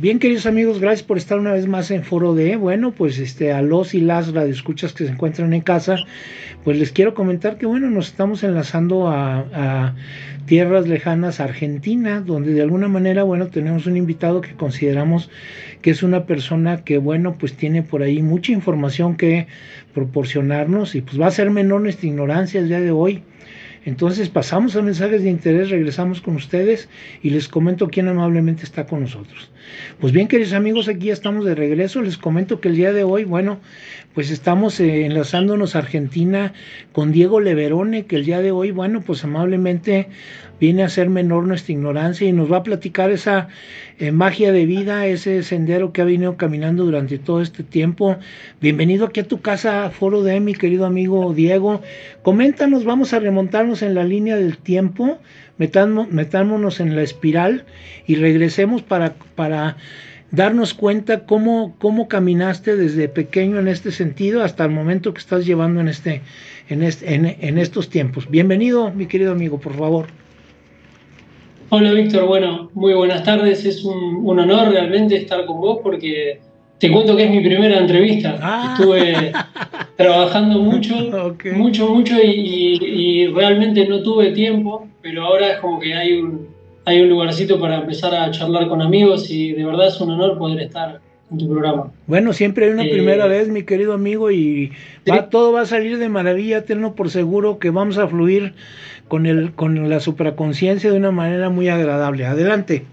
Bien, queridos amigos, gracias por estar una vez más en Foro de, bueno, pues este, a los y las radioescuchas que se encuentran en casa, pues les quiero comentar que, bueno, nos estamos enlazando a, a tierras lejanas, Argentina, donde de alguna manera, bueno, tenemos un invitado que consideramos que es una persona que, bueno, pues tiene por ahí mucha información que proporcionarnos y pues va a ser menor nuestra ignorancia el día de hoy. Entonces pasamos a mensajes de interés, regresamos con ustedes y les comento quién amablemente está con nosotros. Pues bien, queridos amigos, aquí ya estamos de regreso. Les comento que el día de hoy, bueno, pues estamos eh, enlazándonos a Argentina con Diego Leverone, que el día de hoy, bueno, pues amablemente viene a ser menor nuestra ignorancia y nos va a platicar esa eh, magia de vida, ese sendero que ha venido caminando durante todo este tiempo. Bienvenido aquí a tu casa, Foro de mi querido amigo Diego. Coméntanos, vamos a remontarnos en la línea del tiempo, metámonos en la espiral y regresemos para, para darnos cuenta cómo, cómo caminaste desde pequeño en este sentido hasta el momento que estás llevando en, este, en, este, en estos tiempos. Bienvenido, mi querido amigo, por favor. Hola Víctor, bueno, muy buenas tardes. Es un, honor realmente estar con vos porque te cuento que es mi primera entrevista. Ah. Estuve trabajando mucho, mucho, mucho y, realmente no tuve tiempo, pero ahora es como que hay un, hay un lugarcito para empezar a charlar con amigos y de verdad es un honor poder estar en tu programa. Bueno, siempre hay una eh, primera vez, mi querido amigo, y va, todo va a salir de maravilla, tenlo por seguro que vamos a fluir con, el, con la supraconciencia de una manera muy agradable. Adelante.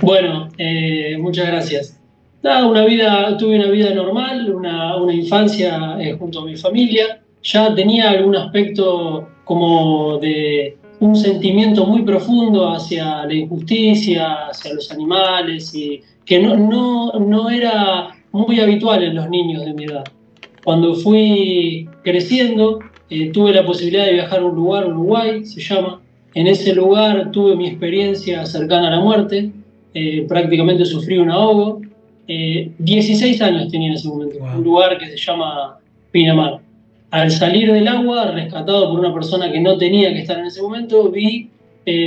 Bueno, eh, muchas gracias. Nada, una vida, tuve una vida normal, una, una infancia eh, junto a mi familia. Ya tenía algún aspecto como de un sentimiento muy profundo hacia la injusticia, hacia los animales, y que no, no, no era muy habitual en los niños de mi edad. Cuando fui creciendo, eh, tuve la posibilidad de viajar a un lugar, Uruguay se llama. En ese lugar tuve mi experiencia cercana a la muerte, eh, prácticamente sufrí un ahogo. 16 eh, años tenía en ese momento, un lugar que se llama Pinamar. Al salir del agua, rescatado por una persona que no tenía que estar en ese momento, vi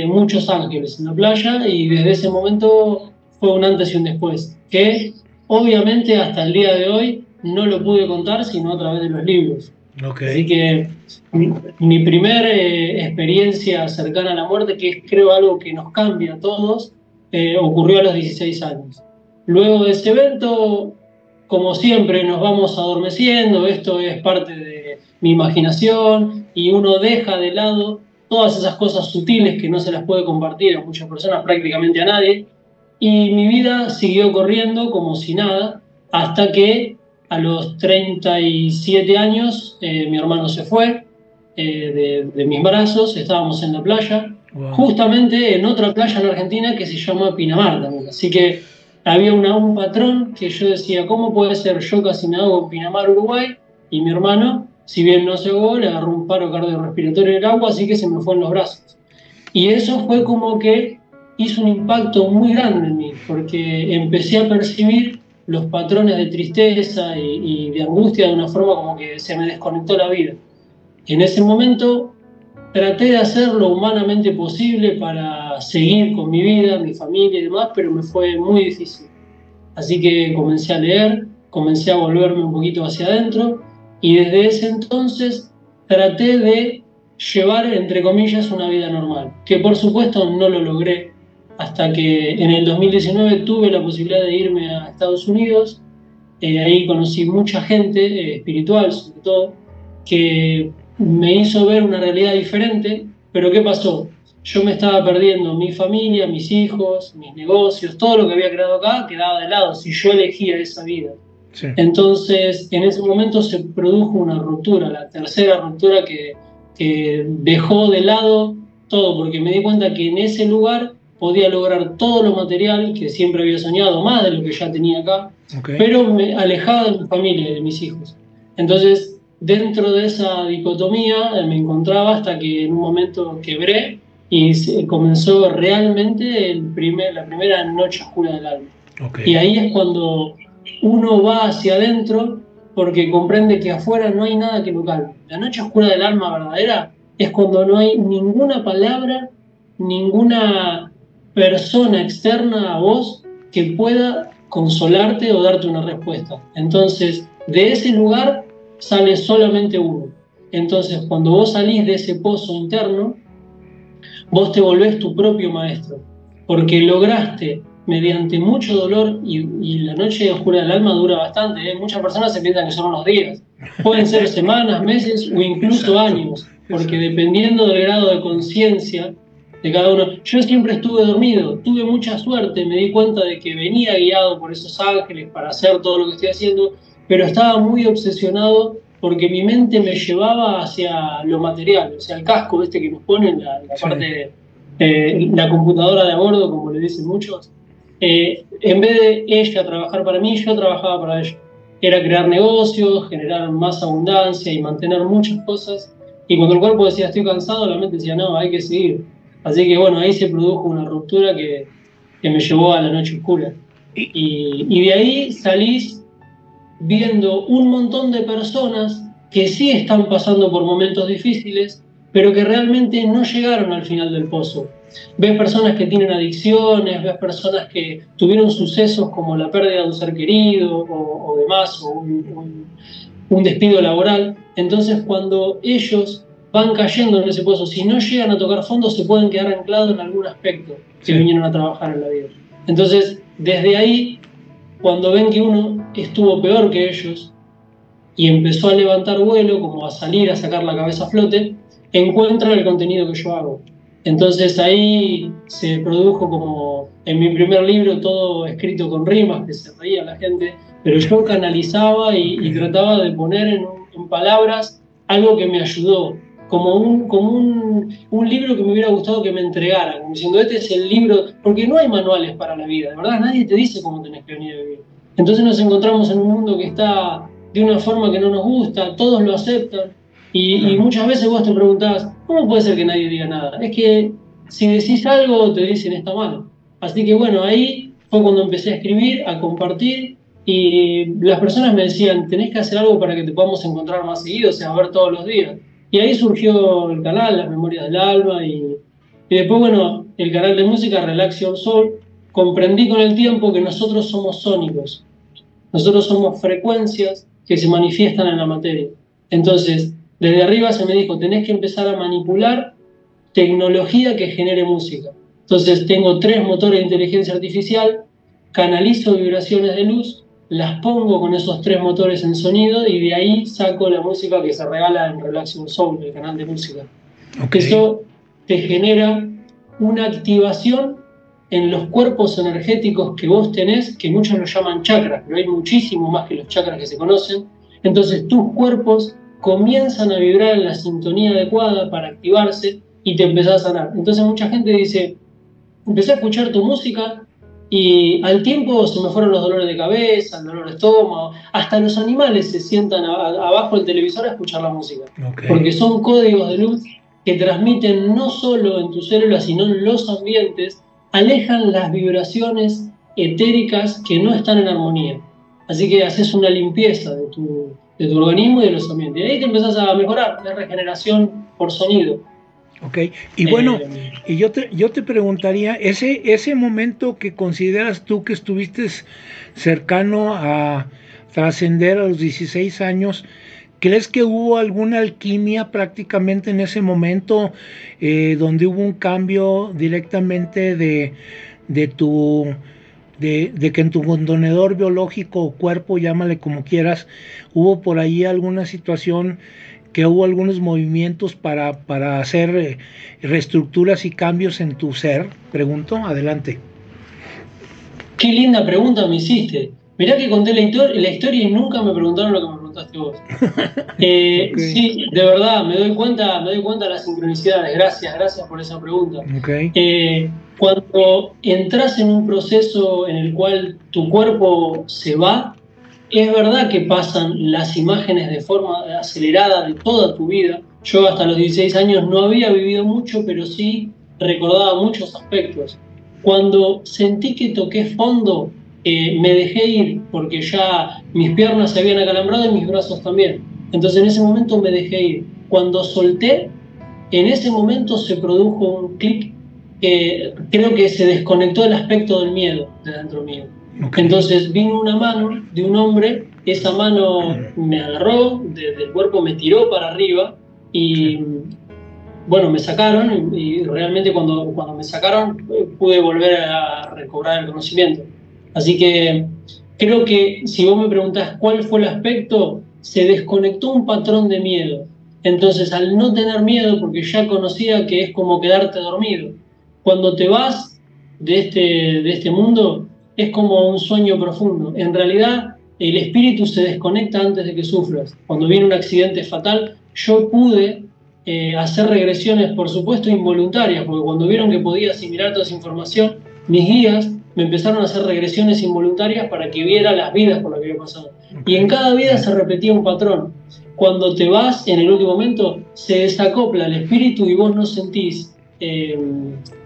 muchos ángeles en la playa y desde ese momento fue un antes y un después, que obviamente hasta el día de hoy no lo pude contar sino a través de los libros. Así que mi, mi primer eh, experiencia cercana a la muerte, que es creo algo que nos cambia a todos, eh, ocurrió a los 16 años. Luego de ese evento, como siempre, nos vamos adormeciendo, esto es parte de mi imaginación y uno deja de lado todas esas cosas sutiles que no se las puede compartir a muchas personas, prácticamente a nadie, y mi vida siguió corriendo como si nada, hasta que a los 37 años eh, mi hermano se fue eh, de, mis brazos, estábamos en la playa, justamente en otra playa en Argentina que se llama Pinamar también. Así que había una, un patrón que yo decía, ¿cómo puede ser yo casi me hago en Pinamar, Uruguay? Y mi hermano, si bien no se ahogó, le agarró un paro cardiorrespiratorio en el agua, así que se me fue en los brazos. Y eso fue como que hizo un impacto muy grande en mí, porque empecé a percibir los patrones de tristeza y, de angustia de una forma como que se me desconectó la vida. En ese momento traté de hacer lo humanamente posible para seguir con mi vida, mi familia y demás, pero me fue muy difícil. Así que comencé a leer, comencé a volverme un poquito hacia adentro y desde ese entonces traté de llevar, entre comillas, una vida normal, que por supuesto no lo logré hasta que en el 2019 tuve la posibilidad de irme a Estados Unidos. Eh, ahí conocí mucha gente eh, espiritual, sobre todo, que me hizo ver una realidad diferente. Pero ¿qué pasó? Yo me estaba perdiendo mi familia, mis hijos, mis negocios, todo lo que había creado acá quedaba de lado si yo elegía esa vida. Entonces, en ese momento se produjo una ruptura, la tercera ruptura que, que dejó de lado todo, porque me di cuenta que en ese lugar podía lograr todo lo material que siempre había soñado, más de lo que ya tenía acá, pero me alejaba de mi familia y de mis hijos. Entonces, dentro de esa dicotomía eh, me encontraba hasta que en un momento quebré y comenzó realmente el primer, la primera noche oscura del alma. Y ahí es cuando uno va hacia adentro porque comprende que afuera no hay nada que lo calme. La noche oscura del alma verdadera es cuando no hay ninguna palabra, ninguna persona externa a vos que pueda consolarte o darte una respuesta. Entonces, de ese lugar sale solamente uno. Entonces, cuando vos salís de ese pozo interno, vos te volvés tu propio maestro, porque lograste mediante mucho dolor y, la noche oscura del alma dura bastante. ¿eh? Muchas personas se piensan que son unos días, pueden ser semanas, meses o incluso años, porque dependiendo del grado de conciencia de cada uno. Yo siempre estuve dormido, tuve mucha suerte, me di cuenta de que venía guiado por esos ángeles para hacer todo lo que estoy haciendo, pero estaba muy obsesionado porque mi mente me llevaba hacia lo material, o sea, el casco este que nos ponen, la, la parte, eh, la computadora de a bordo, como le dicen muchos. Eh, en vez de ella trabajar para mí, yo trabajaba para ella. Era crear negocios, generar más abundancia y mantener muchas cosas. Y cuando el cuerpo decía estoy cansado, la mente decía no, hay que seguir. Así que bueno, ahí se produjo una ruptura que, que me llevó a la noche oscura. Y, y de ahí salís viendo un montón de personas que sí están pasando por momentos difíciles, pero que realmente no llegaron al final del pozo. Ves personas que tienen adicciones, ves personas que tuvieron sucesos como la pérdida de un ser querido o, demás, o un, un, despido laboral. Entonces cuando ellos van cayendo en ese pozo, si no llegan a tocar fondo, se pueden quedar anclados en algún aspecto que vinieron a trabajar en la vida. Entonces, desde ahí cuando ven que uno estuvo peor que ellos y empezó a levantar vuelo, como a salir a sacar la cabeza a flote, encuentran el contenido que yo hago. Entonces ahí se produjo como en mi primer libro todo escrito con rimas, que se reía la gente, pero yo canalizaba y, trataba de poner en, en palabras algo que me ayudó, como, un, como un, un, libro que me hubiera gustado que me entregaran, como diciendo, este es el libro, porque no hay manuales para la vida, de verdad, nadie te dice cómo tenés que venir a vivir. Entonces nos encontramos en un mundo que está de una forma que no nos gusta, todos lo aceptan, y, y muchas veces vos te preguntás, ¿cómo puede ser que nadie diga nada? Es que si decís algo, te dicen está mal. Así que bueno, ahí fue cuando empecé a escribir, a compartir, y las personas me decían, tenés que hacer algo para que te podamos encontrar más seguido, o sea, ver todos los días. Y ahí surgió el canal, Las Memorias del Alma, y, después, bueno, el canal de música Relaxion Soul. Comprendí con el tiempo que nosotros somos sónicos, nosotros somos frecuencias que se manifiestan en la materia. Entonces, desde arriba se me dijo, tenés que empezar a manipular tecnología que genere música. Entonces, tengo tres motores de inteligencia artificial, canalizo vibraciones de luz las pongo con esos tres motores en sonido y de ahí saco la música que se regala en Relaxion Soul, el canal de música. Eso te genera una activación en los cuerpos energéticos que vos tenés, que muchos lo llaman chakras, pero hay muchísimo más que los chakras que se conocen. Entonces tus cuerpos comienzan a vibrar en la sintonía adecuada para activarse y te empezás a sanar. Entonces mucha gente dice, empecé a escuchar tu música y al tiempo se me fueron los dolores de cabeza, el dolor de estómago, hasta los animales se sientan abajo del televisor a escuchar la música. Porque son códigos de luz que transmiten no solo en tus células, sino en los ambientes, alejan las vibraciones etéricas que no están en armonía. Así que haces una limpieza de tu, de tu organismo y de los ambientes. Y ahí te empezás a mejorar la regeneración por sonido. Ok, y bueno, eh, y yo te, yo te preguntaría, ese, ese momento que consideras tú que estuviste cercano a trascender a los 16 años, ¿crees que hubo alguna alquimia prácticamente en ese momento eh, donde hubo un cambio directamente de, de tu... De, de, que en tu contenedor biológico o cuerpo, llámale como quieras, hubo por ahí alguna situación que hubo algunos movimientos para, para hacer eh, reestructuras y cambios en tu ser? Pregunto, adelante. Qué linda pregunta me hiciste. Mirá que conté la, la historia y nunca me preguntaron lo que me preguntaste vos. Eh, sí, de verdad, me doy cuenta, me doy cuenta de las sincronicidades. Gracias, gracias por esa pregunta. Eh, cuando entras en un proceso en el cual tu cuerpo se va, es verdad que pasan las imágenes de forma acelerada de toda tu vida. Yo hasta los 16 años no había vivido mucho, pero sí recordaba muchos aspectos. Cuando sentí que toqué fondo, eh, me dejé ir porque ya mis piernas se habían acalambrado y mis brazos también. Entonces en ese momento me dejé ir. Cuando solté, en ese momento se produjo un clic eh, creo que se desconectó el aspecto del miedo de dentro mío. Entonces vino una mano de un hombre, esa mano me agarró, desde el cuerpo me tiró para arriba y bueno, me sacaron y, realmente cuando, cuando me sacaron pude volver a recobrar el conocimiento. Así que creo que si vos me preguntás cuál fue el aspecto, se desconectó un patrón de miedo. Entonces, al no tener miedo, porque ya conocía que es como quedarte dormido, cuando te vas de este, de este mundo, es como un sueño profundo. En realidad, el espíritu se desconecta antes de que sufras. Cuando viene un accidente fatal, yo pude eh, hacer regresiones, por supuesto, involuntarias, porque cuando vieron que podía asimilar toda esa información, mis guías me empezaron a hacer regresiones involuntarias para que viera las vidas por las que había pasado. Y en cada vida se repetía un patrón. Cuando te vas en el último momento, se desacopla el espíritu y vos no sentís eh,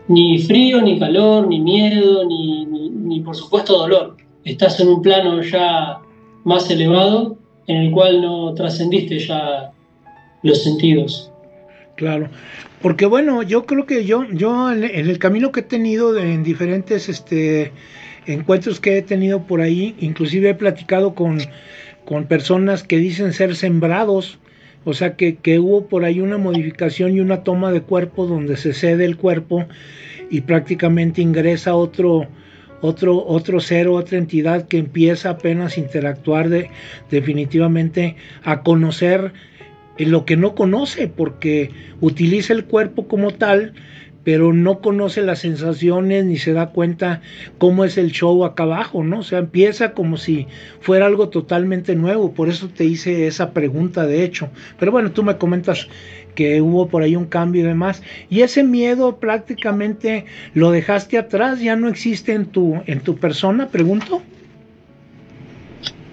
ni frío, ni calor, ni miedo, ni, ni, por supuesto dolor. Estás en un plano ya más elevado en el cual no trascendiste ya los sentidos. Claro, porque bueno, yo creo que yo, yo en, el camino que he tenido en diferentes este, encuentros que he tenido por ahí, inclusive he platicado con, con personas que dicen ser sembrados, o sea que, que, hubo por ahí una modificación y una toma de cuerpo donde se cede el cuerpo y prácticamente ingresa otro, otro, otro ser, otra entidad que empieza apenas a interactuar de, definitivamente a conocer lo que no conoce, porque utiliza el cuerpo como tal, pero no conoce las sensaciones ni se da cuenta cómo es el show acá abajo, ¿no? O sea, empieza como si fuera algo totalmente nuevo, por eso te hice esa pregunta de hecho. Pero bueno, tú me comentas que hubo por ahí un cambio y demás, y ese miedo prácticamente lo dejaste atrás, ya no existe en tu en tu persona, pregunto.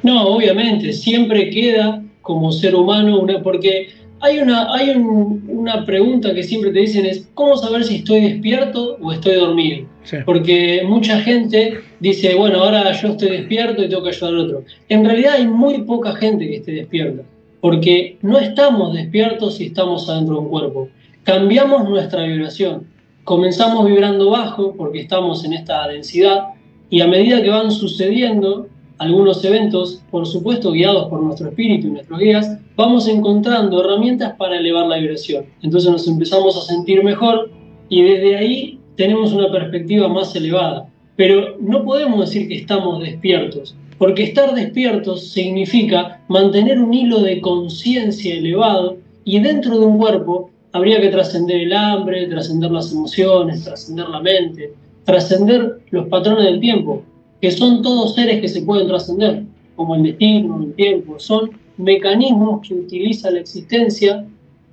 No, obviamente, siempre queda como ser humano una porque hay, una, hay una pregunta que siempre te dicen es, ¿cómo saber si estoy despierto o estoy dormido? Porque mucha gente dice, bueno, ahora yo estoy despierto y tengo que ayudar al otro. En realidad hay muy poca gente que esté despierta, porque no estamos despiertos si estamos adentro de un cuerpo. Cambiamos nuestra vibración. Comenzamos vibrando bajo porque estamos en esta densidad y a medida que van sucediendo algunos eventos, por supuesto guiados por nuestro espíritu y nuestros guías, vamos encontrando herramientas para elevar la vibración. Entonces nos empezamos a sentir mejor y desde ahí tenemos una perspectiva más elevada. Pero no podemos decir que estamos despiertos, porque estar despiertos significa mantener un hilo de conciencia elevado y dentro de un cuerpo habría que trascender el hambre, trascender las emociones, trascender la mente, trascender los patrones del tiempo, que son todos seres que se pueden trascender, como el destino, el tiempo, son mecanismos que utiliza la existencia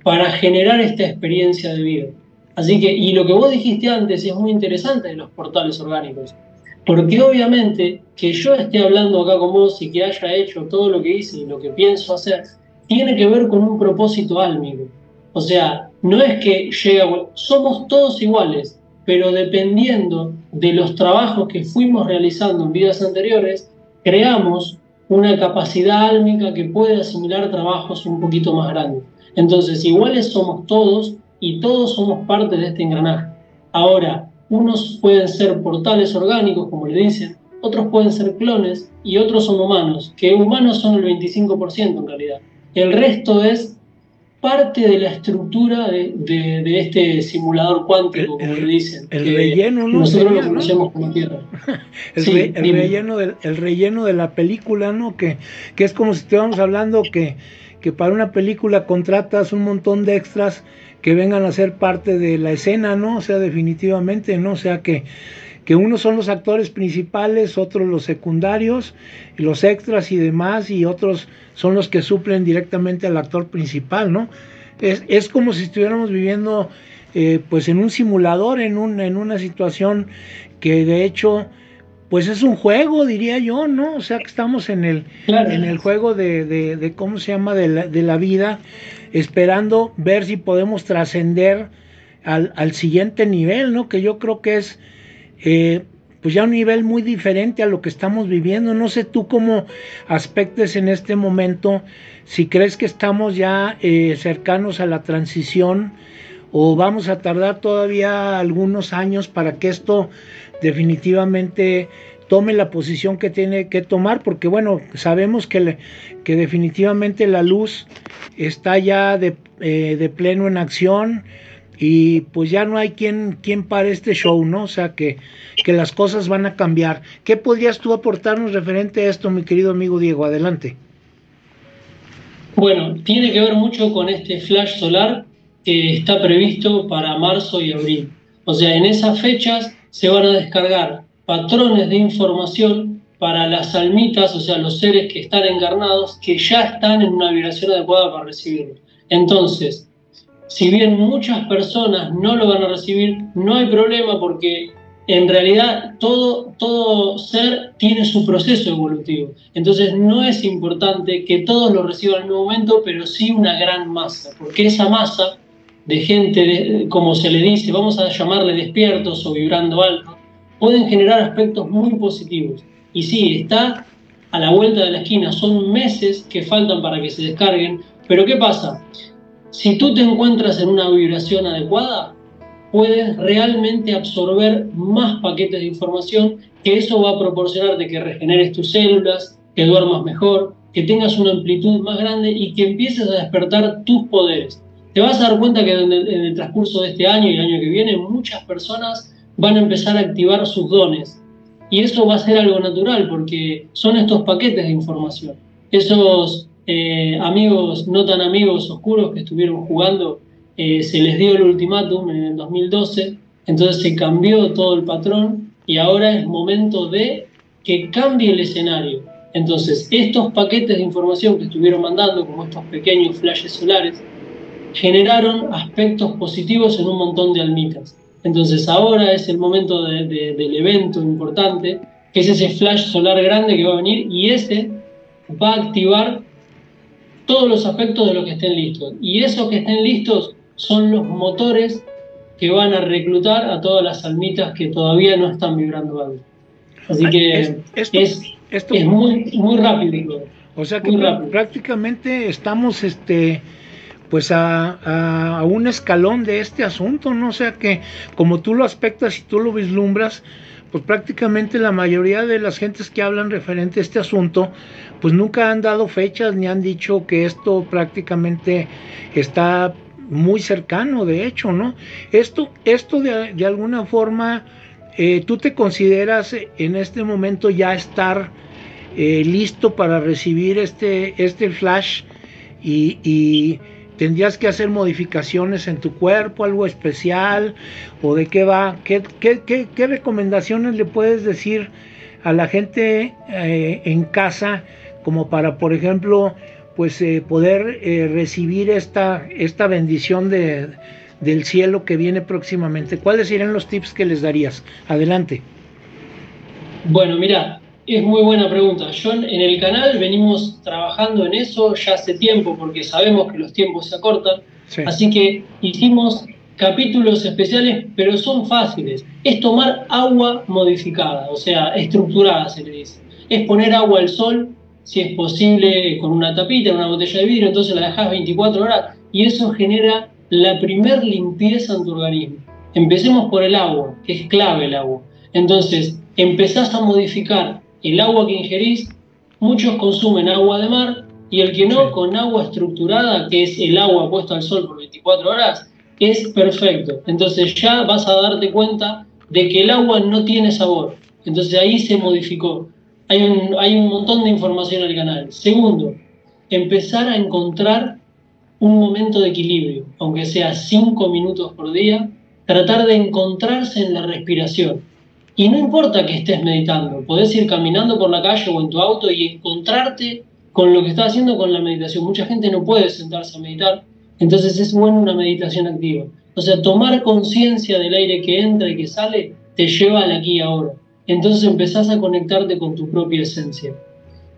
para generar esta experiencia de vida. Así que, y lo que vos dijiste antes es muy interesante de los portales orgánicos, porque obviamente que yo esté hablando acá con vos y que haya hecho todo lo que hice y lo que pienso hacer, tiene que ver con un propósito álmico. O sea, no es que llega, somos todos iguales, pero dependiendo de los trabajos que fuimos realizando en vidas anteriores, creamos una capacidad álmica que puede asimilar trabajos un poquito más grandes. Entonces, iguales somos todos y todos somos parte de este engranaje. Ahora, unos pueden ser portales orgánicos, como le dicen, otros pueden ser clones y otros son humanos, que humanos son el 25% en realidad. El resto es parte de la estructura de, este simulador cuántico, como le dicen. El relleno, ¿no? Nosotros lo conocemos como Tierra. el, relleno del, el relleno de la película, ¿no? Que, que es como si estuviéramos hablando que, que para una película contratas un montón de extras que vengan a ser parte de la escena, ¿no? O sea, definitivamente, ¿no? O sea que que unos son los actores principales, otros los secundarios, los extras y demás, y otros son los que suplen directamente al actor principal, ¿no? Es, es como si estuviéramos viviendo eh, pues en un simulador, en, un, en una situación que de hecho pues es un juego, diría yo, ¿no? O sea que estamos en el, en el juego de, de, ¿cómo se llama?, de la, de la vida, esperando ver si podemos trascender al, al, siguiente nivel, ¿no? Que yo creo que es eh, pues ya un nivel muy diferente a lo que estamos viviendo. No sé tú cómo aspectes en este momento, si crees que estamos ya eh, cercanos a la transición o vamos a tardar todavía algunos años para que esto definitivamente tome la posición que tiene que tomar, porque bueno, sabemos que, que definitivamente la luz está ya de, eh, de, pleno en acción y pues ya no hay quien, quien pare este show, ¿no? O sea que, que las cosas van a cambiar. ¿Qué podrías tú aportarnos referente a esto, mi querido amigo Diego? Adelante. Bueno, tiene que ver mucho con este flash solar que está previsto para marzo y abril. O sea, en esas fechas se van a descargar patrones de información para las almitas, o sea, los seres que están encarnados, que ya están en una vibración adecuada para recibirlo. Entonces, si bien muchas personas no lo van a recibir, no hay problema porque en realidad todo, todo ser tiene su proceso evolutivo. Entonces no es importante que todos lo reciban en un momento, pero sí una gran masa, porque esa masa de gente, como se le dice, vamos a llamarle despiertos o vibrando alto, pueden generar aspectos muy positivos. Y sí, está a la vuelta de la esquina, son meses que faltan para que se descarguen, pero ¿qué pasa? Si tú te encuentras en una vibración adecuada, puedes realmente absorber más paquetes de información, que eso va a proporcionarte que regeneres tus células, que duermas mejor, que tengas una amplitud más grande y que empieces a despertar tus poderes. Te vas a dar cuenta que en el, transcurso de este año y el año que viene muchas personas van a empezar a activar sus dones. Y eso va a ser algo natural porque son estos paquetes de información. Esos eh, amigos, no tan amigos oscuros que estuvieron jugando, eh, se les dio el ultimátum en el 2012, entonces se cambió todo el patrón y ahora es momento de que cambie el escenario. Entonces, estos paquetes de información que estuvieron mandando, como estos pequeños flashes solares, generaron aspectos positivos en un montón de almitas. Entonces ahora es el momento del evento importante, que es ese flash solar grande que va a venir y ese va a activar todos los aspectos de los que estén listos. Y esos que estén listos son los motores que van a reclutar a todas las almitas que todavía no están vibrando alto. Así que es, muy, muy rápido. O sea que prácticamente estamos este pues a, un escalón de este asunto, ¿no? O sea que como tú lo aspectas y tú lo vislumbras, pues prácticamente la mayoría de las gentes que hablan referente a este asunto, pues nunca han dado fechas ni han dicho que esto prácticamente está muy cercano, de hecho, ¿no? Esto, esto de, alguna forma, eh, tú te consideras en este momento ya estar eh, listo para recibir este, este flash y tendrías que hacer modificaciones en tu cuerpo, algo especial, o de qué va, qué, recomendaciones le puedes decir a la gente eh, en casa como para, por ejemplo, pues eh, poder eh, recibir esta, esta bendición de, del cielo que viene próximamente. ¿Cuáles serían los tips que les darías? Adelante. Bueno, mira, es muy buena pregunta. Yo en el canal venimos trabajando en eso ya hace tiempo porque sabemos que los tiempos se acortan. Así que hicimos capítulos especiales, pero son fáciles. Es tomar agua modificada, o sea, estructurada se le dice. Es poner agua al sol, si es posible, con una tapita, una botella de vidrio, entonces la dejas 24 horas y eso genera la primer limpieza en tu organismo. Empecemos por el agua, que es clave el agua. Entonces, empezás a modificar el agua que ingerís, muchos consumen agua de mar y el que no, con agua estructurada, que es el agua puesta al sol por 24 horas, es perfecto. Entonces ya vas a darte cuenta de que el agua no tiene sabor. Entonces ahí se modificó. Hay un, hay un montón de información en el canal. Segundo, empezar a encontrar un momento de equilibrio, aunque sea 5 minutos por día, tratar de encontrarse en la respiración. Y no importa que estés meditando, podés ir caminando por la calle o en tu auto y encontrarte con lo que estás haciendo con la meditación. Mucha gente no puede sentarse a meditar, entonces es bueno una meditación activa. O sea, tomar conciencia del aire que entra y que sale te lleva al aquí y ahora. Entonces empezás a conectarte con tu propia esencia.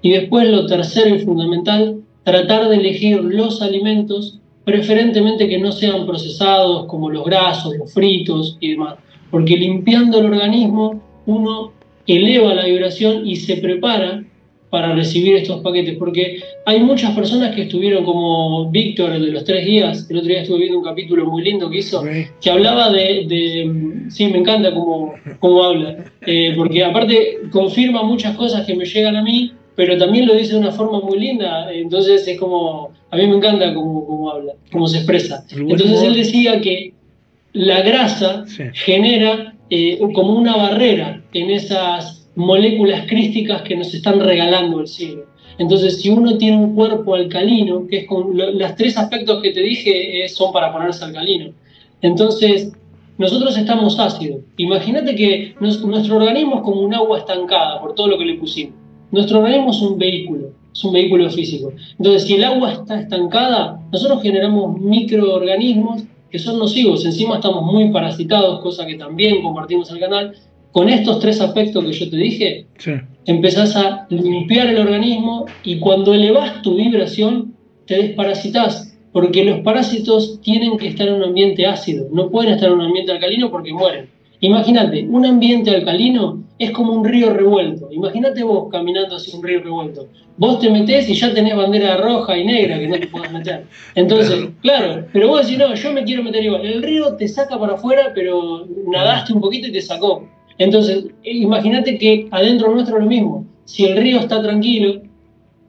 Y después lo tercero y fundamental, tratar de elegir los alimentos, preferentemente que no sean procesados como los grasos, los fritos y demás porque limpiando el organismo uno eleva la vibración y se prepara para recibir estos paquetes, porque hay muchas personas que estuvieron como Víctor, de los tres días, el otro día estuve viendo un capítulo muy lindo que hizo, que hablaba de, sí, me encanta cómo, cómo habla, eh, porque aparte confirma muchas cosas que me llegan a mí, pero también lo dice de una forma muy linda, entonces es como, a mí me encanta cómo, cómo habla, cómo se expresa. Entonces él decía que la grasa genera eh, como una barrera en esas moléculas crísticas que nos están regalando el cielo. Entonces, si uno tiene un cuerpo alcalino, que es con los tres aspectos que te dije eh, son para ponerse alcalino. Entonces, nosotros estamos ácidos. Imagínate que nuestro organismo es como un agua estancada por todo lo que le pusimos. Nuestro organismo es un vehículo, es un vehículo físico. Entonces, si el agua está estancada, nosotros generamos microorganismos que son nocivos. Encima estamos muy parasitados, cosa que también compartimos en el canal con estos tres aspectos que yo te dije, empezás a limpiar el organismo y cuando elevas tu vibración, te desparasitas, porque los parásitos tienen que estar en un ambiente ácido, no pueden estar en un ambiente alcalino porque mueren. Imagínate, un ambiente alcalino es como un río revuelto. Imagínate vos caminando hacia un río revuelto. Vos te metés y ya tenés bandera roja y negra que no te puedas meter. Entonces, claro, pero vos decís, no, yo me quiero meter igual. El río te saca para afuera, pero nadaste un poquito y te sacó. Entonces, imagínate que adentro nuestro es lo mismo. Si el río está tranquilo,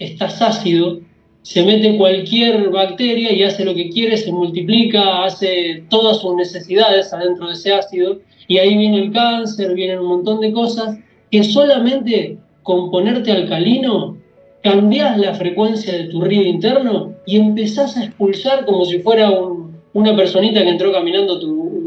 está ácido, se mete cualquier bacteria y hace lo que quiere, se multiplica, hace todas sus necesidades adentro de ese ácido, y ahí viene el cáncer, vienen un montón de cosas que solamente con ponerte alcalino cambias la frecuencia de tu río interno y empezás a expulsar como si fuera una personita que entró caminando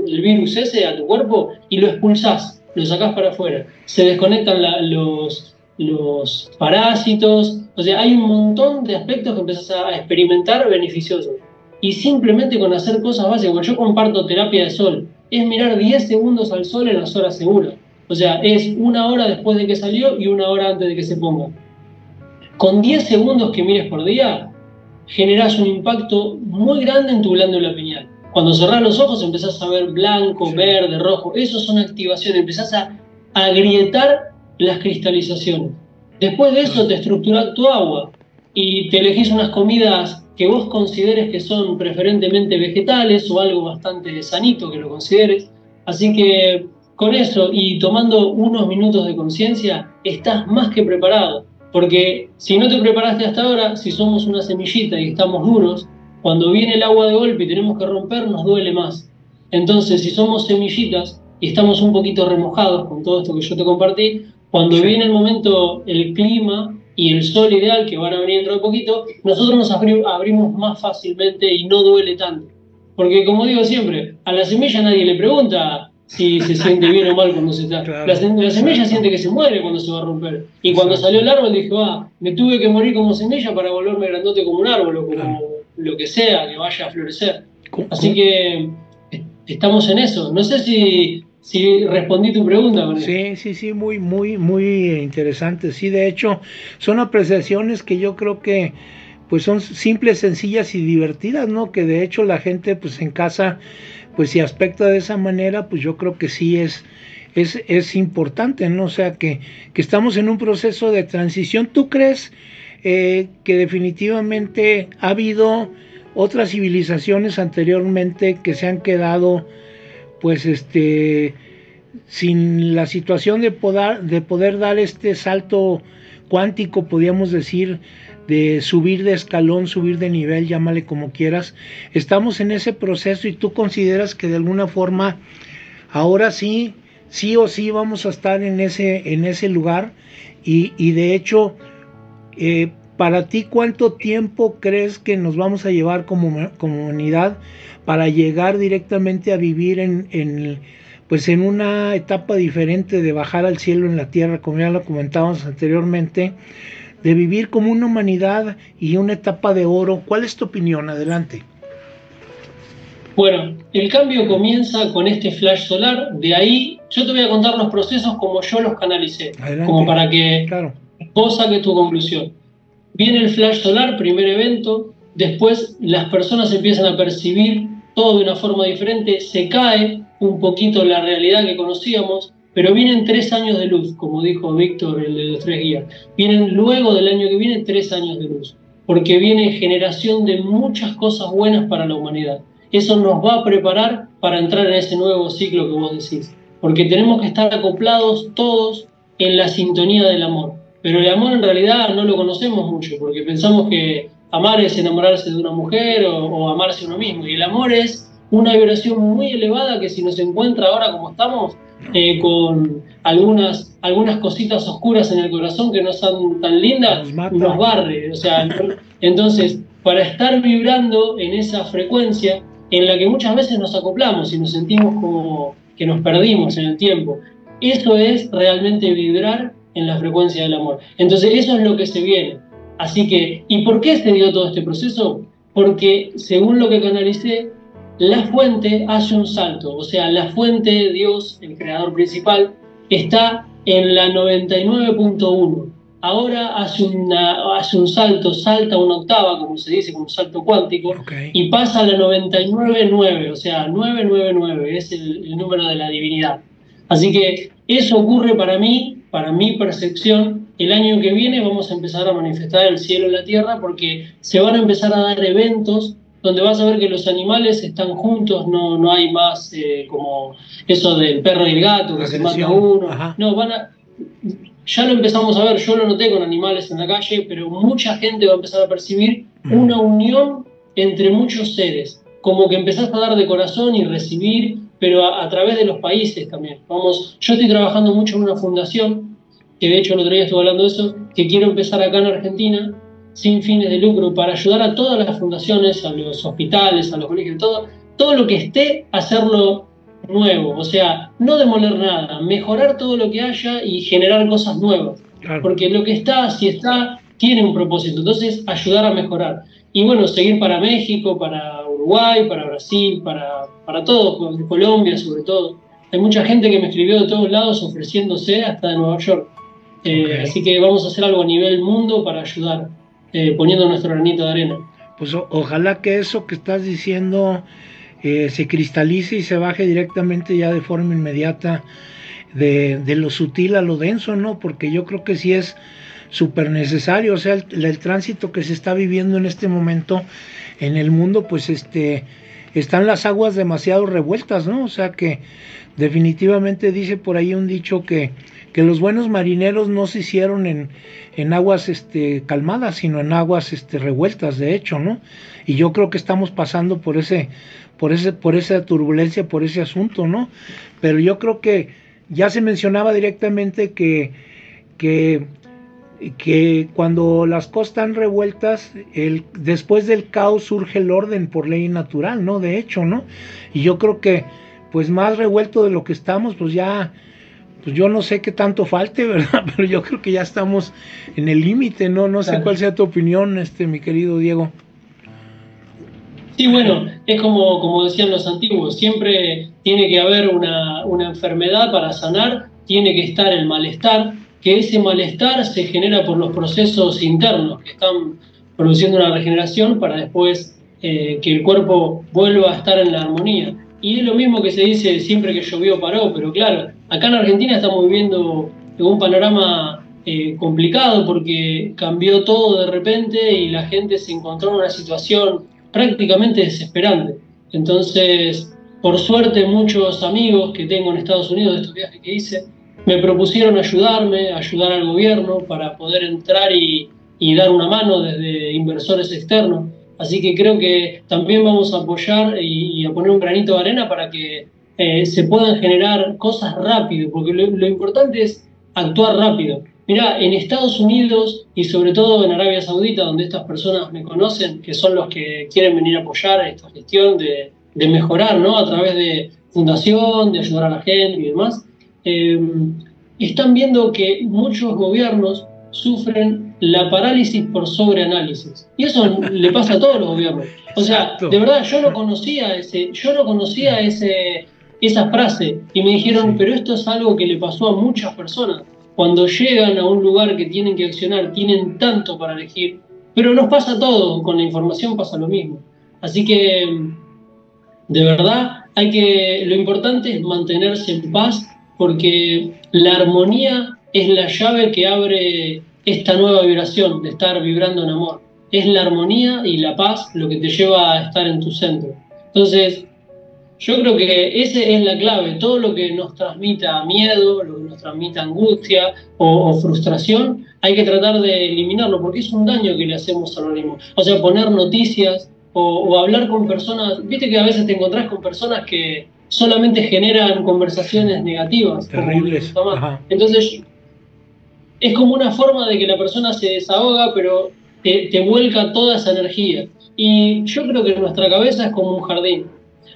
el virus ese a tu cuerpo y lo expulsás lo sacás para afuera. Se desconectan los, los parásitos, o sea, hay un montón de aspectos que empezás a experimentar beneficiosos. Y simplemente con hacer cosas básicas, cuando yo comparto terapia de sol, es mirar 10 segundos al sol en las horas seguras. O sea, es una hora después de que salió y una hora antes de que se ponga. Con 10 segundos que mires por día, generas un impacto muy grande en tu glándula pineal. Cuando cerrás los ojos empezás a ver blanco, verde, rojo. Eso son activaciones. Empezás a agrietar las cristalizaciones. Después de eso te estructuras tu agua y te elegís unas comidas que vos consideres que son preferentemente vegetales o algo bastante sanito que lo consideres. Así que con eso y tomando unos minutos de conciencia, estás más que preparado. Porque si no te preparaste hasta ahora, si somos una semillita y estamos duros, cuando viene el agua de golpe y tenemos que romper, nos duele más. Entonces, si somos semillitas y estamos un poquito remojados con todo esto que yo te compartí, cuando viene el momento, el clima y el sol ideal que van a venir dentro de poquito, nosotros nos abrimos más fácilmente y no duele tanto. Porque como digo siempre, a la semilla nadie le pregunta si se siente bien o mal cuando se está. La, semilla siente que se muere cuando se va a romper. Y cuando salió el árbol dijo, ah, me tuve que morir como semilla para volverme grandote como un árbol o como lo que sea que vaya a florecer. Así que estamos en eso. No sé si, si respondí tu pregunta. Sí, sí, sí, muy, muy, muy interesante. Sí, de hecho, son apreciaciones que yo creo que pues son simples, sencillas y divertidas, ¿no? Que de hecho la gente pues en casa pues si aspecta de esa manera, pues yo creo que sí es es, es importante, ¿no? O sea, que, que estamos en un proceso de transición. ¿Tú crees eh, que definitivamente ha habido otras civilizaciones anteriormente que se han quedado pues este sin la situación de poder, de poder dar este salto cuántico, podríamos decir, de subir de escalón, subir de nivel, llámale como quieras. Estamos en ese proceso y tú consideras que de alguna forma ahora sí, sí o sí vamos a estar en ese, en ese lugar y, y de hecho eh, para ti, ¿cuánto tiempo crees que nos vamos a llevar como comunidad para llegar directamente a vivir en, pues en una etapa diferente de bajar al cielo en la tierra, como ya lo comentábamos anteriormente, de vivir como una humanidad y una etapa de oro? ¿Cuál es tu opinión? Adelante. Bueno, el cambio comienza con este flash solar, de ahí yo te voy a contar los procesos como yo los canalicé, como para que claro vos saques tu conclusión. Viene el flash solar, primer evento, después las personas empiezan a percibir todo de una forma diferente, se cae un poquito la realidad que conocíamos, pero vienen tres años de luz, como dijo Víctor, el de los tres guías. Vienen luego del año que viene tres años de luz, porque viene generación de muchas cosas buenas para la humanidad. Eso nos va a preparar para entrar en ese nuevo ciclo que vos decís, porque tenemos que estar acoplados todos en la sintonía del amor. Pero el amor en realidad no lo conocemos mucho, porque pensamos que amar es enamorarse de una mujer o, o amarse a uno mismo, y el amor es una vibración muy elevada que si nos encuentra ahora como estamos, eh, con algunas, algunas cositas oscuras en el corazón que no son tan lindas, nos, barre. O sea, entonces, para estar vibrando en esa frecuencia en la que muchas veces nos acoplamos y nos sentimos como que nos perdimos en el tiempo, eso es realmente vibrar en la frecuencia del amor. Entonces, eso es lo que se viene. Así que, ¿y por qué se dio todo este proceso? Porque, según lo que canalicé, la fuente hace un salto, o sea, la fuente, Dios, el creador principal, está en la 99.1. Ahora hace, una, hace un salto, salta una octava, como se dice, como un salto cuántico, y pasa a la 99.9, o sea, 999 es el, el número de la divinidad. Así que eso ocurre para mí, para mi percepción, el año que viene vamos a empezar a manifestar el cielo en la tierra porque se van a empezar a dar eventos donde vas a ver que los animales están juntos, no, no hay más eh, como eso del perro y el gato, que se mata uno. No, van a, ya lo empezamos a ver, yo lo noté con animales en la calle, pero mucha gente va a empezar a percibir mm. una unión entre muchos seres, como que empezás a dar de corazón y recibir, pero a, través de los países también. Vamos, yo estoy trabajando mucho en una fundación, que de hecho el otro día estuve hablando de eso, que quiero empezar acá en Argentina, sin fines de lucro para ayudar a todas las fundaciones, a los hospitales, a los colegios, todo, todo lo que esté, hacerlo nuevo. O sea, no demoler nada, mejorar todo lo que haya y generar cosas nuevas. Porque lo que está, si está, tiene un propósito. Entonces, ayudar a mejorar. Y bueno, seguir para México, para Uruguay, para Brasil, para, para todo, Colombia sobre todo. Hay mucha gente que me escribió de todos lados ofreciéndose hasta de Nueva York. Eh, así que vamos a hacer algo a nivel mundo para ayudar. Eh, poniendo nuestro granito de arena. Pues ojalá que eso que estás diciendo eh, se cristalice y se baje directamente ya de forma inmediata de, lo sutil a lo denso, ¿no? Porque yo creo que sí es súper necesario, o sea, el, tránsito que se está viviendo en este momento en el mundo, pues este, están las aguas demasiado revueltas, ¿no? O sea que definitivamente dice por ahí un dicho que, que los buenos marineros no se hicieron en, en aguas este, calmadas, sino en aguas este, revueltas, de hecho, ¿no? Y yo creo que estamos pasando por ese, por ese, por esa turbulencia, por ese asunto, ¿no? Pero yo creo que ya se mencionaba directamente que, que, que cuando las cosas están revueltas, el, después del caos surge el orden por ley natural, ¿no? De hecho, ¿no? Y yo creo que, pues más revuelto de lo que estamos, pues ya pues yo no sé qué tanto falte, ¿verdad? Pero yo creo que ya estamos en el límite, ¿no? No sé cuál sea tu opinión, este, mi querido Diego. Sí, bueno, es como, como decían los antiguos, siempre tiene que haber una, una enfermedad para sanar, tiene que estar el malestar, que ese malestar se genera por los procesos internos que están produciendo una regeneración para después eh, que el cuerpo vuelva a estar en la armonía. Y es lo mismo que se dice siempre que llovió paró, pero claro, acá en Argentina estamos viviendo un panorama eh, complicado porque cambió todo de repente y la gente se encontró en una situación prácticamente desesperante. Entonces, por suerte, muchos amigos que tengo en Estados Unidos de estos viajes que hice me propusieron ayudarme, ayudar al gobierno para poder entrar y, y dar una mano desde inversores externos Así que creo que también vamos a apoyar y, a poner un granito de arena para que eh, se puedan generar cosas rápido, porque lo, importante es actuar rápido. Mira, en Estados Unidos y sobre todo en Arabia Saudita, donde estas personas me conocen, que son los que quieren venir a apoyar esta gestión de, mejorar, ¿no? A través de fundación, de ayudar a la gente y demás, eh, están viendo que muchos gobiernos sufren la parálisis por sobreanálisis. Y eso le pasa a todos los gobiernos. O sea, de verdad, yo no conocía ese, yo no conocía ese, esa frase y me dijeron, pero esto es algo que le pasó a muchas personas. Cuando llegan a un lugar que tienen que accionar, tienen tanto para elegir, pero nos pasa a todos, con la información pasa lo mismo. Así que, de verdad, hay que, lo importante es mantenerse en paz porque la armonía es la llave que abre esta nueva vibración de estar vibrando en amor. Es la armonía y la paz lo que te lleva a estar en tu centro. Entonces, yo creo que esa es la clave. Todo lo que nos transmita miedo, lo que nos transmita angustia o, frustración, hay que tratar de eliminarlo porque es un daño que le hacemos al organismo. O sea, poner noticias o, hablar con personas. Viste que a veces te encontrás con personas que solamente generan conversaciones negativas. Terribles. Entonces, es como una forma de que la persona se desahoga, pero te, te vuelca toda esa energía. Y yo creo que nuestra cabeza es como un jardín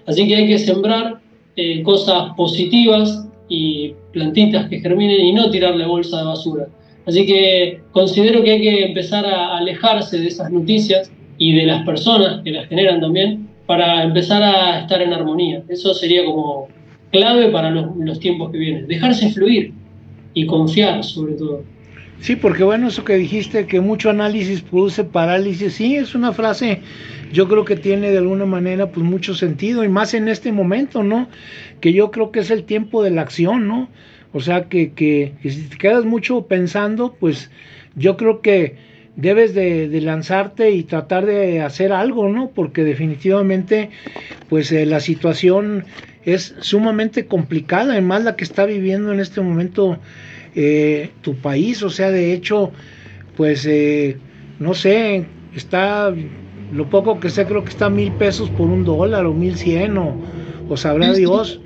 Así que hay que sembrar eh, cosas positivas y plantitas que germinen y no tirarle bolsa de basura. Así que considero que hay que empezar a alejarse de esas noticias y de las personas que las generan también para empezar a estar en armonía. Eso sería como clave para los, los tiempos que vienen. Dejarse fluir y confiar sobre todo. Sí, porque bueno, eso que dijiste, que mucho análisis produce parálisis, sí, es una frase, yo creo que tiene de alguna manera pues mucho sentido, y más en este momento, ¿no? Que yo creo que es el tiempo de la acción, ¿no? O sea, que, que, si te quedas mucho pensando, pues yo creo que debes de, lanzarte y tratar de hacer algo, ¿no? Porque definitivamente, pues eh, la situación es sumamente complicada, además la que está viviendo en este momento eh, tu país, o sea, de hecho, pues, eh, no sé, está, lo poco que sé, creo que está mil pesos por un dólar o mil cien o, o sabrá Dios.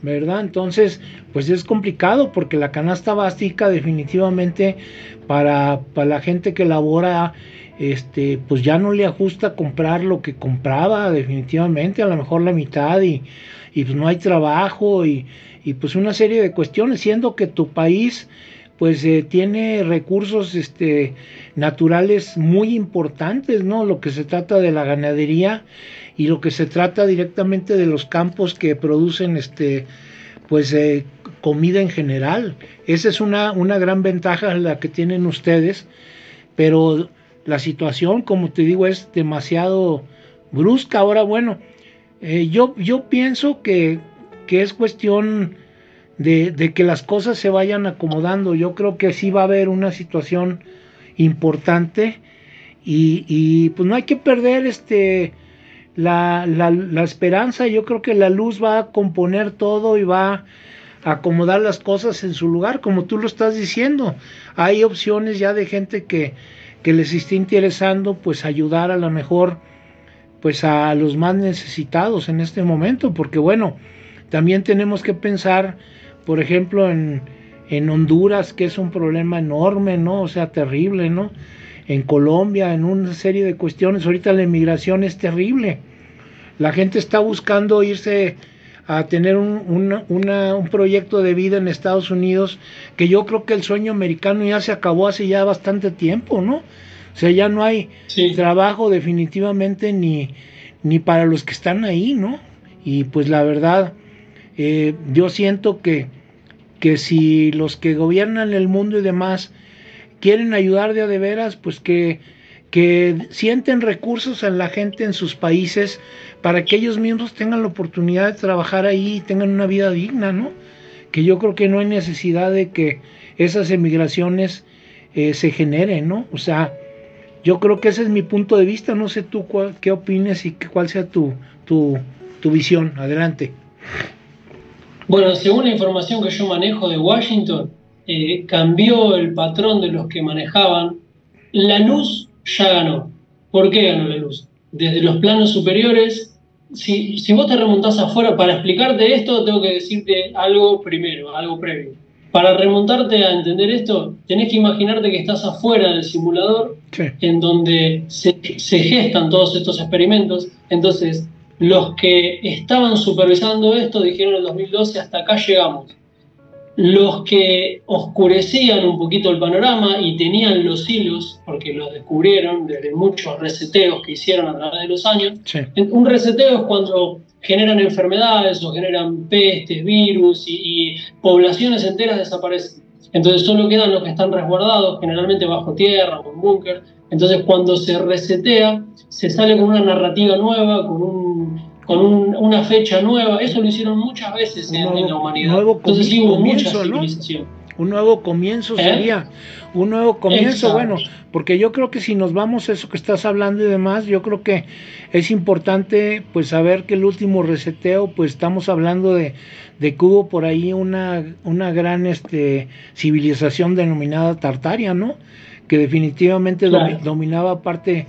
¿Verdad? Entonces, pues es complicado porque la canasta básica definitivamente para, para la gente que labora, este, pues ya no le ajusta comprar lo que compraba definitivamente, a lo mejor la mitad y, y pues no hay trabajo y, y pues una serie de cuestiones, siendo que tu país pues eh, tiene recursos este, naturales muy importantes, ¿no? Lo que se trata de la ganadería y lo que se trata directamente de los campos que producen este, pues eh, comida en general. Esa es una, una gran ventaja la que tienen ustedes, pero la situación, como te digo, es demasiado brusca. Ahora, bueno, eh, yo, yo pienso que que es cuestión de, que las cosas se vayan acomodando. Yo creo que sí va a haber una situación importante y, pues no hay que perder este la, la, esperanza. Yo creo que la luz va a componer todo y va a acomodar las cosas en su lugar, como tú lo estás diciendo. Hay opciones ya de gente que, que les esté interesando pues ayudar a lo mejor pues a los más necesitados en este momento, porque bueno, también tenemos que pensar, por ejemplo, en, Honduras, que es un problema enorme, ¿no? O sea, terrible, ¿no? En Colombia, en una serie de cuestiones. Ahorita la inmigración es terrible. La gente está buscando irse a tener un, un, proyecto de vida en Estados Unidos, que yo creo que el sueño americano ya se acabó hace ya bastante tiempo, ¿no? O sea, ya no hay trabajo definitivamente ni, ni para los que están ahí, ¿no? Y pues la verdad, eh, yo siento que, que si los que gobiernan el mundo y demás quieren ayudar de a de veras, pues que, que sienten recursos en la gente en sus países para que ellos mismos tengan la oportunidad de trabajar ahí y tengan una vida digna, ¿no? Que yo creo que no hay necesidad de que esas emigraciones eh, se generen, ¿no? O sea, yo creo que ese es mi punto de vista, no sé tú cuál, qué opines y cuál sea tu, tu, tu visión. Adelante. Bueno, según la información que yo manejo de Washington, eh, cambió el patrón de los que manejaban. La luz ya ganó. ¿Por qué ganó la luz? Desde los planos superiores, si, si vos te remontás afuera, para explicarte esto, tengo que decirte algo primero, algo previo. Para remontarte a entender esto, tenés que imaginarte que estás afuera del simulador, en donde se, se gestan todos estos experimentos. Entonces, los que estaban supervisando esto dijeron en el 2012, hasta acá llegamos. Los que oscurecían un poquito el panorama y tenían los hilos, porque los descubrieron desde muchos reseteos que hicieron a través de los años, un reseteo es cuando generan enfermedades o generan pestes, virus y, y poblaciones enteras desaparecen. Entonces solo quedan los que están resguardados, generalmente bajo tierra o en búnker. Entonces cuando se resetea, se sale con una narrativa nueva, con un con una fecha nueva. Eso lo hicieron muchas veces en, la humanidad. Nuevo Entonces sí hubo mucha civilización. Un nuevo comienzo ¿Eh? sería, un nuevo comienzo, bueno, porque yo creo que si nos vamos a eso que estás hablando y demás, yo creo que es importante pues saber que el último reseteo, pues estamos hablando de, de que hubo por ahí una, una gran este, civilización denominada Tartaria, ¿no? Que definitivamente dominaba parte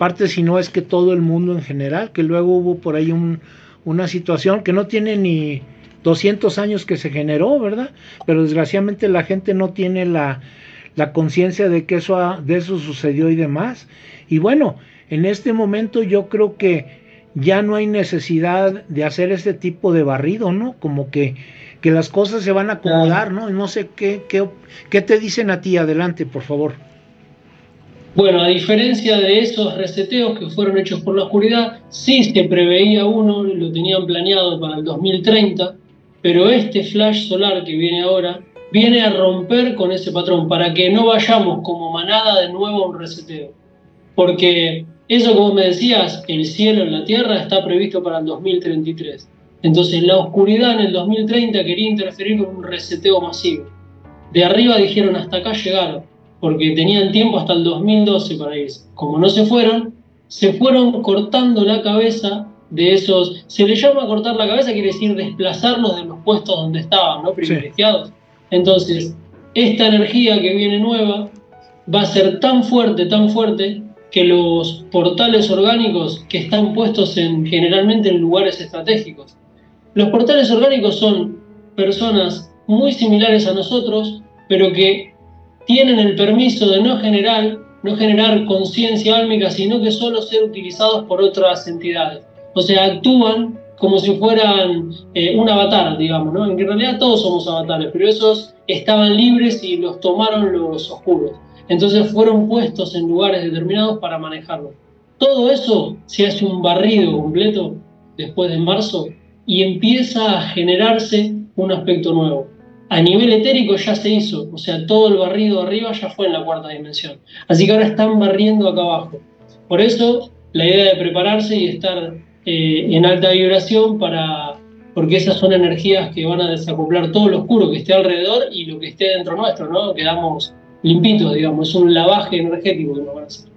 parte si no es que todo el mundo en general, que luego hubo por ahí un, una situación que no tiene ni 200 años que se generó, ¿verdad? Pero desgraciadamente la gente no tiene la, la conciencia de que eso, de eso sucedió y demás. Y bueno, en este momento yo creo que ya no hay necesidad de hacer este tipo de barrido, ¿no? Como que, que las cosas se van a acomodar, ¿no? No sé qué, qué, qué te dicen a ti, adelante, por favor. Bueno, a diferencia de esos reseteos que fueron hechos por la oscuridad, sí se preveía uno, lo tenían planeado para el 2030, pero este flash solar que viene ahora viene a romper con ese patrón para que no vayamos como manada de nuevo a un reseteo. Porque eso, como me decías, el cielo en la tierra está previsto para el 2033. Entonces la oscuridad en el 2030 quería interferir con un reseteo masivo. De arriba dijeron hasta acá llegaron porque tenían tiempo hasta el 2012 para irse. Como no se fueron, se fueron cortando la cabeza de esos, se le llama cortar la cabeza, quiere decir desplazarlos de los puestos donde estaban, ¿no? Privilegiados. Entonces, esta energía que viene nueva va a ser tan fuerte, tan fuerte, que los portales orgánicos que están puestos en, generalmente en lugares estratégicos. Los portales orgánicos son personas muy similares a nosotros, pero que tienen el permiso de no generar, no generar conciencia álmica, sino que solo ser utilizados por otras entidades. O sea, actúan como si fueran eh, un avatar, digamos, ¿no? En realidad todos somos avatares, pero esos estaban libres y los tomaron los oscuros. Entonces fueron puestos en lugares determinados para manejarlos. Todo eso se hace un barrido completo después de marzo y empieza a generarse un aspecto nuevo a nivel etérico ya se hizo, o sea, todo el barrido arriba ya fue en la cuarta dimensión. Así que ahora están barriendo acá abajo. Por eso la idea de prepararse y estar eh, en alta vibración para porque esas son energías que van a desacoplar todo lo oscuro que esté alrededor y lo que esté dentro nuestro, ¿no? Quedamos limpitos, digamos, es un lavaje energético que nos van a hacer.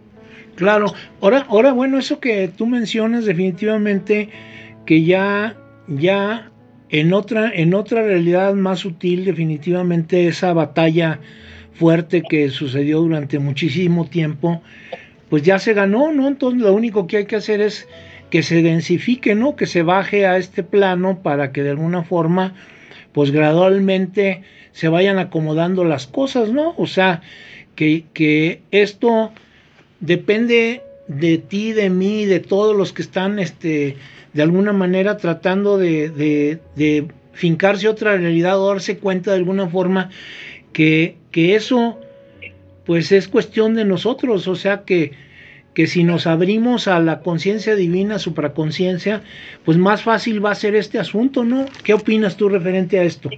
Claro, ahora, ahora bueno, eso que tú mencionas definitivamente que ya, ya en otra, en otra realidad más sutil, definitivamente esa batalla fuerte que sucedió durante muchísimo tiempo, pues ya se ganó, ¿no? Entonces lo único que hay que hacer es que se densifique, ¿no? Que se baje a este plano para que de alguna forma, pues gradualmente se vayan acomodando las cosas, ¿no? O sea, que, que esto depende de ti, de mí, de todos los que están este, de alguna manera tratando de, fincarse otra realidad o darse cuenta de alguna forma que, eso pues es cuestión de nosotros, o sea que, que si nos abrimos a la conciencia divina, supraconciencia, pues más fácil va a ser este asunto, ¿no? ¿Qué opinas tú referente a esto?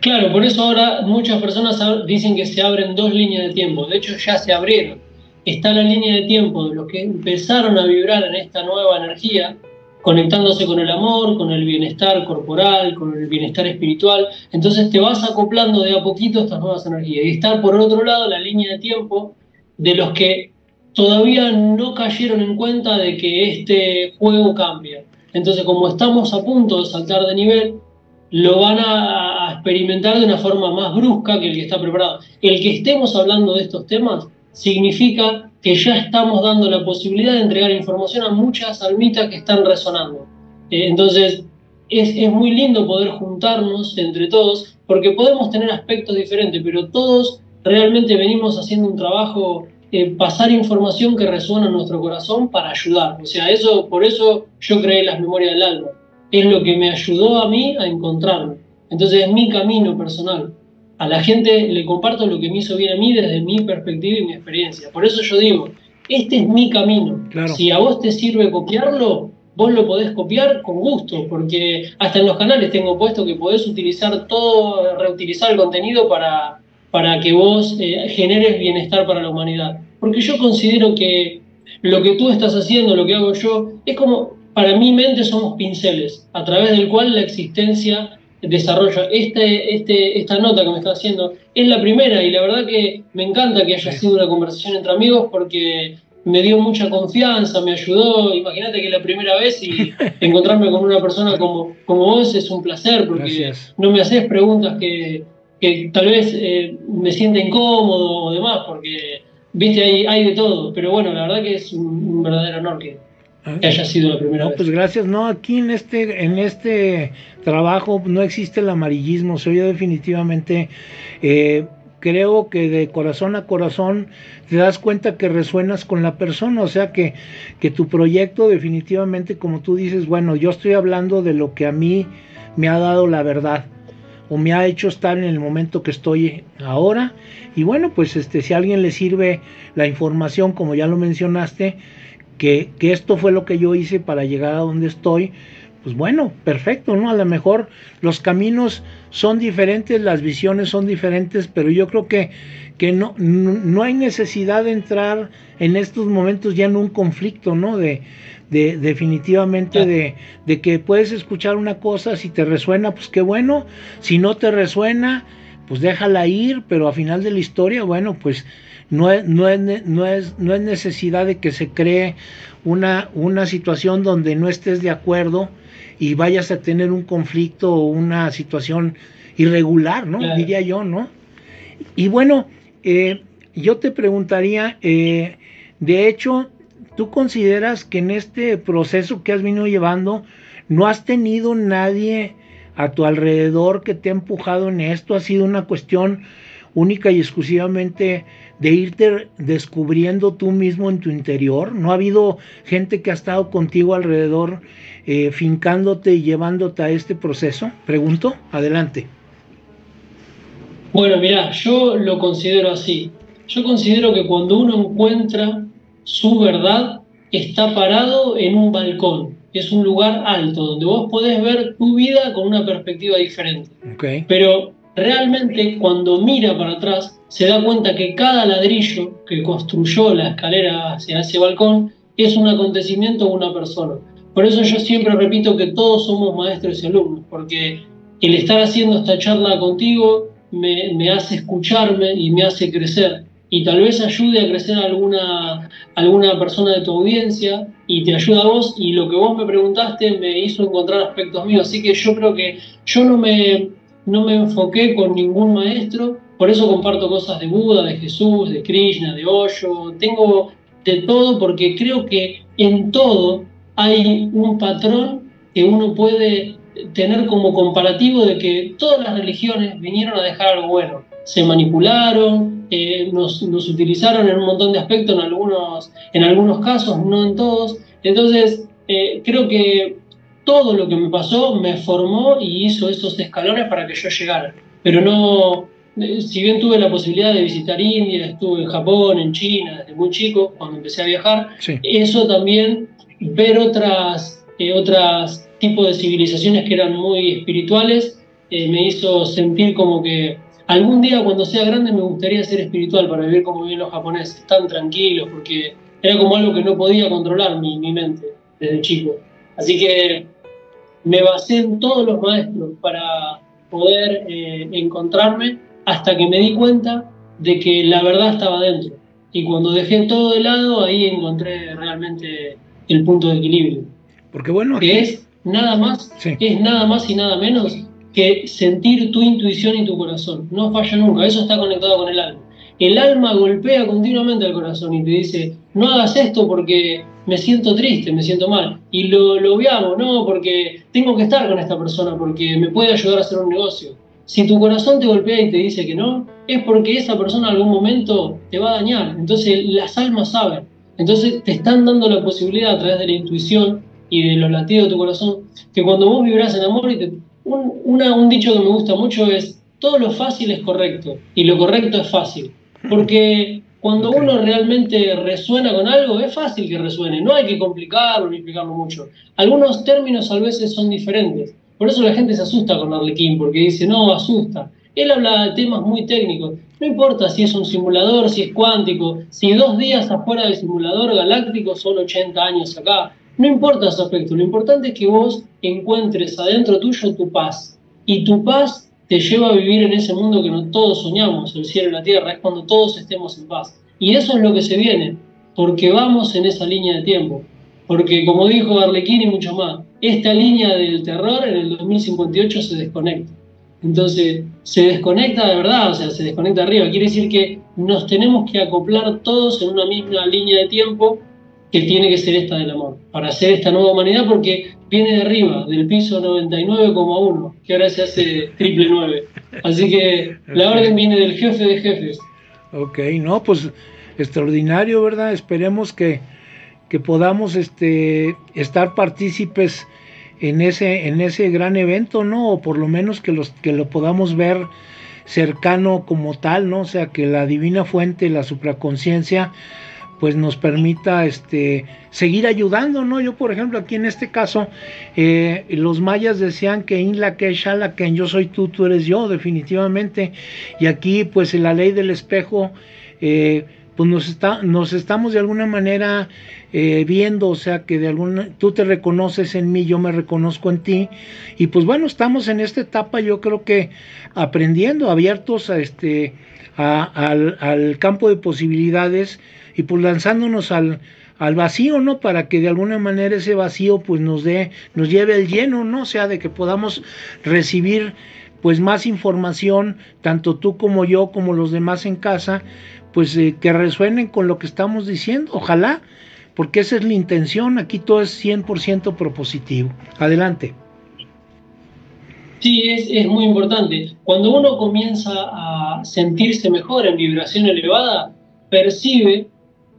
Claro, por eso ahora muchas personas dicen que se abren dos líneas de tiempo, de hecho ya se abrieron está la línea de tiempo de los que empezaron a vibrar en esta nueva energía, conectándose con el amor, con el bienestar corporal, con el bienestar espiritual. Entonces te vas acoplando de a poquito estas nuevas energías. Y está por otro lado la línea de tiempo de los que todavía no cayeron en cuenta de que este juego cambia. Entonces como estamos a punto de saltar de nivel, lo van a experimentar de una forma más brusca que el que está preparado. El que estemos hablando de estos temas significa que ya estamos dando la posibilidad de entregar información a muchas almitas que están resonando. Eh, entonces, es, muy lindo poder juntarnos entre todos, porque podemos tener aspectos diferentes, pero todos realmente venimos haciendo un trabajo, eh, pasar información que resuena en nuestro corazón para ayudar. O sea, eso, por eso yo creé las memorias del alma. Es lo que me ayudó a mí a encontrarme. Entonces es mi camino personal a la gente le comparto lo que me hizo bien a mí desde mi perspectiva y mi experiencia. Por eso yo digo, este es mi camino. Si a vos te sirve copiarlo, vos lo podés copiar con gusto, porque hasta en los canales tengo puesto que podés utilizar todo, reutilizar el contenido para, para que vos eh, generes bienestar para la humanidad. Porque yo considero que lo que tú estás haciendo, lo que hago yo, es como para mi mente somos pinceles, a través del cual la existencia desarrolla. Este, este, esta nota que me está haciendo es la primera y la verdad que me encanta que haya sido una conversación entre amigos porque me dio mucha confianza, me ayudó. Imagínate que la primera vez y encontrarme con una persona como, como vos es un placer porque no me haces preguntas que, que tal vez eh, me sienta incómodo o demás porque, viste, hay, hay de todo. Pero bueno, la verdad que es un verdadero honor que, que haya sido la primera no, vez. Pues gracias. No, aquí en este, en este trabajo no existe el amarillismo. Soy yo definitivamente, eh, creo que de corazón a corazón te das cuenta que resuenas con la persona. O sea que, que tu proyecto definitivamente, como tú dices, bueno, yo estoy hablando de lo que a mí me ha dado la verdad o me ha hecho estar en el momento que estoy ahora. Y bueno, pues este, si a alguien le sirve la información, como ya lo mencionaste, que, esto fue lo que yo hice para llegar a donde estoy, pues bueno, perfecto, ¿no? A lo mejor los caminos son diferentes, las visiones son diferentes, pero yo creo que, que no, no, hay necesidad de entrar en estos momentos ya en un conflicto, ¿no? De, de definitivamente de, de, que puedes escuchar una cosa, si te resuena, pues qué bueno, si no te resuena, pues déjala ir, pero a final de la historia, bueno, pues no es, no es, no es, no es necesidad de que se cree una, una situación donde no estés de acuerdo y vayas a tener un conflicto o una situación irregular, ¿no? Diría yo, ¿no? Y bueno, eh, yo te preguntaría, eh, de hecho, ¿tú consideras que en este proceso que has venido llevando no has tenido nadie a tu alrededor que te ha empujado en esto? ¿Ha sido una cuestión única y exclusivamente de irte descubriendo tú mismo en tu interior? ¿No ha habido gente que ha estado contigo alrededor, eh, fincándote y llevándote a este proceso? Pregunto, adelante. Bueno, mira, yo lo considero así. Yo considero que cuando uno encuentra su verdad, está parado en un balcón. Es un lugar alto, donde vos podés ver tu vida con una perspectiva diferente. Okay. Pero realmente cuando mira para atrás se da cuenta que cada ladrillo que construyó la escalera hacia ese balcón es un acontecimiento o una persona. Por eso yo siempre repito que todos somos maestros y alumnos, porque el estar haciendo esta charla contigo me, hace escucharme y me hace crecer. Y tal vez ayude a crecer a alguna, alguna persona de tu audiencia y te ayuda a vos. Y lo que vos me preguntaste me hizo encontrar aspectos míos. Así que yo creo que yo no me, no me enfoqué con ningún maestro, por eso comparto cosas de Buda, de Jesús, de Krishna, de Osho, tengo de todo porque creo que en todo hay un patrón que uno puede tener como comparativo de que todas las religiones vinieron a dejar algo bueno. Se manipularon, eh, nos, utilizaron en un montón de aspectos, en algunos, en algunos casos, no en todos. Entonces, eh, creo que todo lo que me pasó me formó y hizo esos escalones para que yo llegara. Pero no, si bien tuve la posibilidad de visitar India, estuve en Japón, en China, desde muy chico, cuando empecé a viajar, eso también, ver otras, eh, otras tipos de civilizaciones que eran muy espirituales, eh, me hizo sentir como que algún día cuando sea grande me gustaría ser espiritual para vivir como viven los japoneses, tan tranquilos, porque era como algo que no podía controlar mi, mi mente desde chico. Así que me basé en todos los maestros para poder eh, encontrarme hasta que me di cuenta de que la verdad estaba dentro. Y cuando dejé todo de lado, ahí encontré realmente el punto de equilibrio. Porque bueno, que es nada más, es nada más y nada menos que sentir tu intuición y tu corazón. No falla nunca, eso está conectado con el alma. El alma golpea continuamente al corazón y te dice, no hagas esto porque me siento triste, me siento mal. Y lo, lo veamos, no, porque tengo que estar con esta persona, porque me puede ayudar a hacer un negocio. Si tu corazón te golpea y te dice que no, es porque esa persona en algún momento te va a dañar. Entonces las almas saben. Entonces te están dando la posibilidad a través de la intuición y de los latidos de tu corazón, que cuando vos vibras en amor, y te, un, un dicho que me gusta mucho es, todo lo fácil es correcto y lo correcto es fácil. Porque cuando uno realmente resuena con algo, es fácil que resuene, no hay que complicarlo ni explicarlo mucho. Algunos términos a veces son diferentes. Por eso la gente se asusta con Arlequín, porque dice, no, asusta. Él habla de temas muy técnicos. No importa si es un simulador, si es cuántico, si dos días afuera del simulador galáctico son 80 años acá. No importa ese aspecto, lo importante es que vos encuentres adentro tuyo tu paz. Y tu paz te lleva a vivir en ese mundo que no todos soñamos, el cielo y la tierra, es cuando todos estemos en paz. Y eso es lo que se viene, porque vamos en esa línea de tiempo. Porque como dijo Arlequín y mucho más, esta línea del terror en el 2058 se desconecta. Entonces, se desconecta de verdad, o sea, se desconecta arriba. Quiere decir que nos tenemos que acoplar todos en una misma línea de tiempo que tiene que ser esta del amor, para hacer esta nueva humanidad, porque viene de arriba, del piso 99,1, que ahora se hace triple 9. Así que la orden viene del jefe de jefes. Ok, no, pues extraordinario, ¿verdad? Esperemos que, que podamos este, estar partícipes en ese, en ese gran evento, ¿no? O por lo menos que, lo podamos ver cercano como tal, ¿no? O sea, que la divina fuente, la supraconciencia, pues nos permita este, seguir ayudando, ¿no? Yo, por ejemplo, aquí en este caso, eh, los mayas decían que in que que yo soy tú, tú eres yo, definitivamente. Y aquí, pues, la ley del espejo, eh, pues nos, está, nos estamos de alguna manera eh, viendo, o sea, que de alguna, tú te reconoces en mí, yo me reconozco en ti. Y pues bueno, estamos en esta etapa, yo creo que aprendiendo, abiertos a este, al, al campo de posibilidades y pues lanzándonos al, al vacío, ¿no? Para que de alguna manera ese vacío pues nos dé, nos lleve al lleno, ¿no? O sea, de que podamos recibir pues más información, tanto tú como yo, como los demás en casa, pues eh, que resuenen con lo que estamos diciendo, ojalá, porque esa es la intención, aquí todo es 100% propositivo. Adelante. Sí, es, es muy importante. Cuando uno comienza a sentirse mejor en vibración elevada, percibe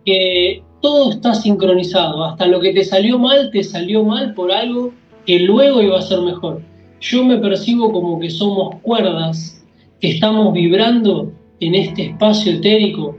que todo está sincronizado, hasta lo que te salió mal, te salió mal por algo que luego iba a ser mejor. Yo me percibo como que somos cuerdas que estamos vibrando en este espacio etérico,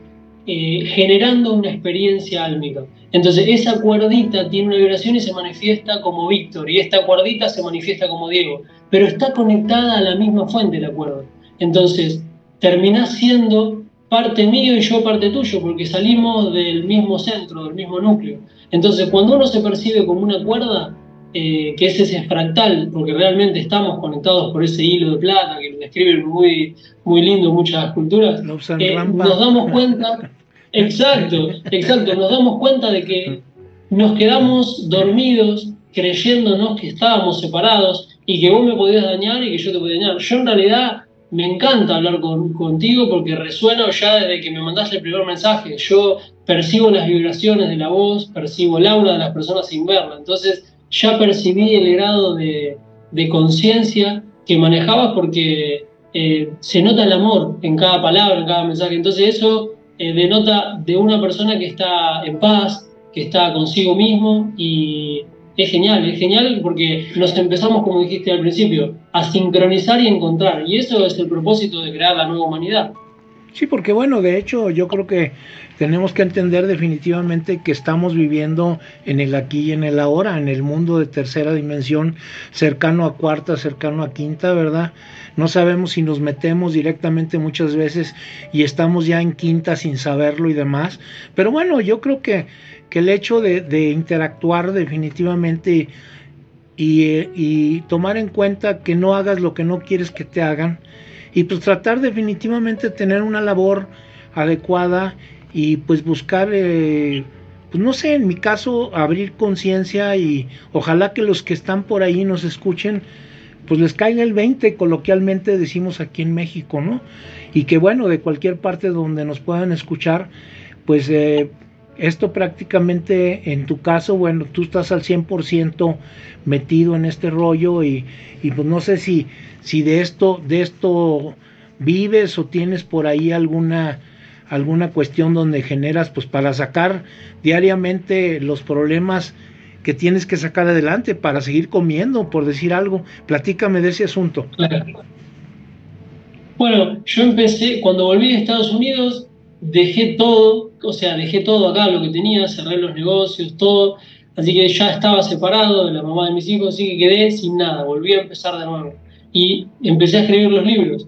eh, generando una experiencia álmica. Entonces esa cuerdita tiene una vibración y se manifiesta como Víctor, y esta cuerdita se manifiesta como Diego, pero está conectada a la misma fuente la cuerda. Entonces terminás siendo parte mío y yo parte tuyo, porque salimos del mismo centro, del mismo núcleo. Entonces, cuando uno se percibe como una cuerda, eh, que es ese fractal, porque realmente estamos conectados por ese hilo de plata que lo describen muy, muy lindo muchas culturas, eh, nos damos cuenta, exacto, exacto, nos damos cuenta de que nos quedamos dormidos creyéndonos que estábamos separados y que vos me podías dañar y que yo te podía dañar. Yo en realidad me encanta hablar contigo porque resuena ya desde que me mandaste el primer mensaje. Yo percibo las vibraciones de la voz, percibo el aura de las personas sin verla. Entonces ya percibí el grado de, conciencia que manejabas porque eh, se nota el amor en cada palabra, en cada mensaje. Entonces eso eh, denota de una persona que está en paz, que está consigo mismo y es genial, es genial porque nos empezamos, como dijiste al principio, a sincronizar y encontrar. Y eso es el propósito de crear la nueva humanidad. Sí, porque bueno, de hecho yo creo que tenemos que entender definitivamente que estamos viviendo en el aquí y en el ahora, en el mundo de tercera dimensión, cercano a cuarta, cercano a quinta, ¿verdad? No sabemos si nos metemos directamente muchas veces y estamos ya en quinta sin saberlo y demás. Pero bueno, yo creo que que el hecho de, interactuar definitivamente y, tomar en cuenta que no hagas lo que no quieres que te hagan y pues tratar definitivamente de tener una labor adecuada y pues buscar, eh, pues no sé, en mi caso abrir conciencia y ojalá que los que están por ahí nos escuchen, pues les caiga el 20, coloquialmente decimos aquí en México, ¿no? Y que bueno, de cualquier parte donde nos puedan escuchar, pues eh, esto prácticamente en tu caso, bueno, tú estás al 100% metido en este rollo y, pues no sé si, si de esto, de esto vives o tienes por ahí alguna, alguna cuestión donde generas, pues para sacar diariamente los problemas que tienes que sacar adelante para seguir comiendo, por decir algo. Platícame de ese asunto. Bueno, yo empecé, cuando volví de Estados Unidos, dejé todo, o sea, dejé todo acá, lo que tenía, cerré los negocios, todo, así que ya estaba separado de la mamá de mis hijos, así que quedé sin nada, volví a empezar de nuevo. Y empecé a escribir los libros.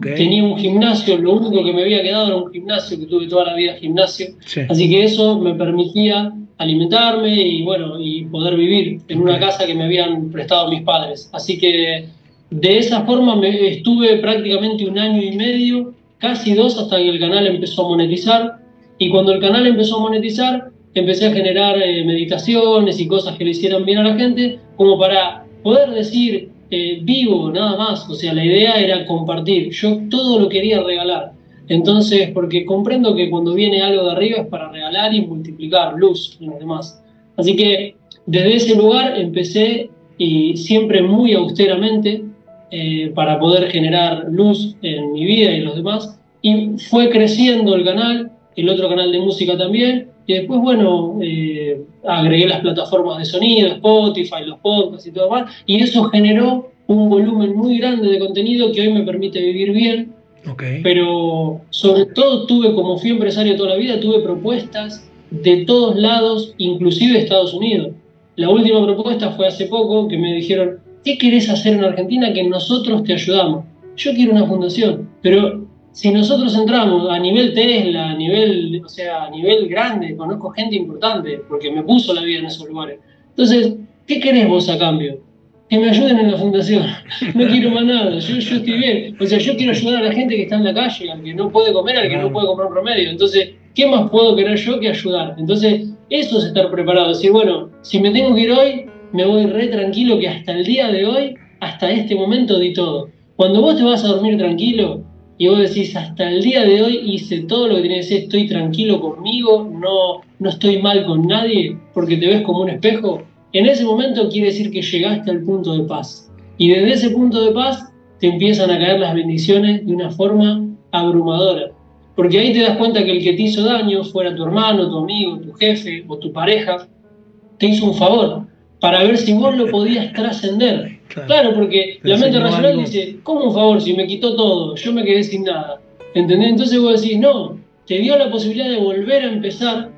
Tenía un gimnasio, lo único que me había quedado era un gimnasio, que tuve toda la vida gimnasio. Así que eso me permitía alimentarme y bueno, y poder vivir en una casa que me habían prestado mis padres. Así que de esa forma me, estuve prácticamente un año y medio, casi dos, hasta que el canal empezó a monetizar. Y cuando el canal empezó a monetizar, empecé a generar eh, meditaciones y cosas que le hicieran bien a la gente, como para poder decir, eh, vivo nada más. O sea, la idea era compartir. Yo todo lo quería regalar. Entonces, porque comprendo que cuando viene algo de arriba es para regalar y multiplicar luz en los demás. Así que desde ese lugar empecé y siempre muy austeramente eh, para poder generar luz en mi vida y en los demás. Y fue creciendo el canal, el otro canal de música también. Y después, bueno, eh, agregué las plataformas de sonido, Spotify, los podcasts y todo más. Y eso generó un volumen muy grande de contenido que hoy me permite vivir bien pero sobre todo tuve, como fui empresario toda la vida, tuve propuestas de todos lados, inclusive Estados Unidos. La última propuesta fue hace poco que me dijeron, ¿qué querés hacer en Argentina que nosotros te ayudamos? Yo quiero una fundación, pero si nosotros entramos a nivel Tesla, a nivel, o sea, a nivel grande, conozco gente importante, porque me puso la vida en esos lugares. Entonces, ¿qué querés vos a cambio? que me ayuden en la fundación. No quiero más nada, yo, yo, estoy bien. O sea, yo quiero ayudar a la gente que está en la calle, al que no puede comer, al que no puede comprar promedio. Entonces, ¿qué más puedo querer yo que ayudar? Entonces, eso es estar preparado. Decir, bueno, si me tengo que ir hoy, me voy re tranquilo que hasta el día de hoy, hasta este momento di todo. Cuando vos te vas a dormir tranquilo y vos decís, hasta el día de hoy hice todo lo que tenía que hacer, estoy tranquilo conmigo, no, no estoy mal con nadie, porque te ves como un espejo, en ese momento quiere decir que llegaste al punto de paz. Y desde ese punto de paz te empiezan a caer las bendiciones de una forma abrumadora. Porque ahí te das cuenta que el que te hizo daño, fuera tu hermano, tu amigo, tu jefe o tu pareja, te hizo un favor para ver si vos lo podías trascender. Claro, porque la mente racional dice, ¿cómo un favor si me quitó todo? Yo me quedé sin nada. ¿Entendés? Entonces vos decís, no, te dio la posibilidad de volver a empezar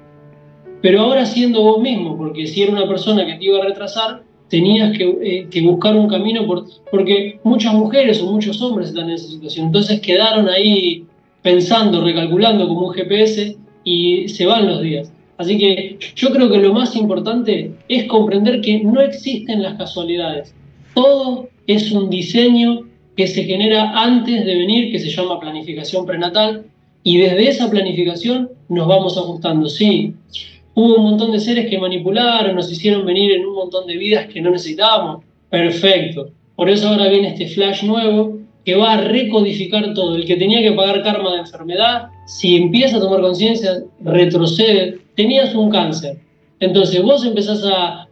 pero ahora siendo vos mismo, porque si era una persona que te iba a retrasar, tenías que, eh, buscar un camino, por, porque muchas mujeres o muchos hombres están en esa situación, entonces quedaron ahí pensando, recalculando como un GPS y se van los días. Así que yo creo que lo más importante es comprender que no existen las casualidades. Todo es un diseño que se genera antes de venir, que se llama planificación prenatal, y desde esa planificación nos vamos ajustando. Sí, Hubo un montón de seres que manipularon, nos hicieron venir en un montón de vidas que no necesitábamos. Perfecto. Por eso ahora viene este flash nuevo que va a recodificar todo. El que tenía que pagar karma de enfermedad, si empieza a tomar conciencia, retrocede. Tenías un cáncer. Entonces vos empezás a,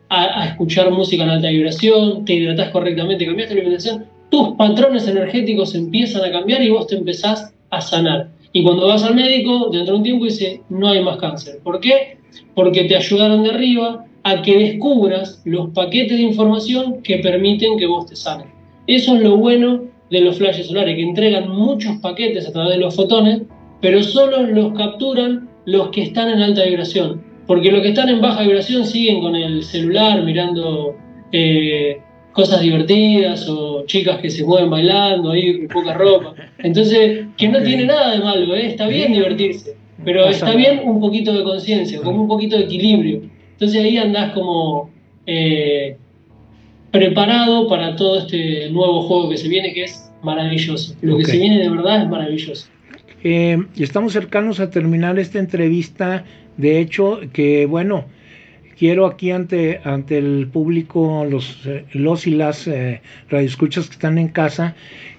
escuchar música en alta vibración, te hidratás correctamente, cambiaste la alimentación, tus patrones energéticos empiezan a cambiar y vos te empezás a sanar. Y cuando vas al médico, dentro de un tiempo dice, no hay más cáncer. ¿Por qué? porque te ayudaron de arriba a que descubras los paquetes de información que permiten que vos te sanes. Eso es lo bueno de los flashes solares, que entregan muchos paquetes a través de los fotones, pero solo los capturan los que están en alta vibración. Porque los que están en baja vibración siguen con el celular mirando eh, cosas divertidas o chicas que se mueven bailando ahí con poca ropa. Entonces, que no tiene nada de malo, ¿eh? está bien divertirse. Pero está bien un poquito de conciencia, como un poquito de equilibrio. Entonces ahí andás como eh, preparado para todo este nuevo juego que se viene, que es maravilloso. Lo que se viene de verdad es maravilloso. Eh, estamos cercanos a terminar esta entrevista. De hecho, que bueno, quiero aquí ante, ante el público, los, los y las eh, radioescuchas que están en casa,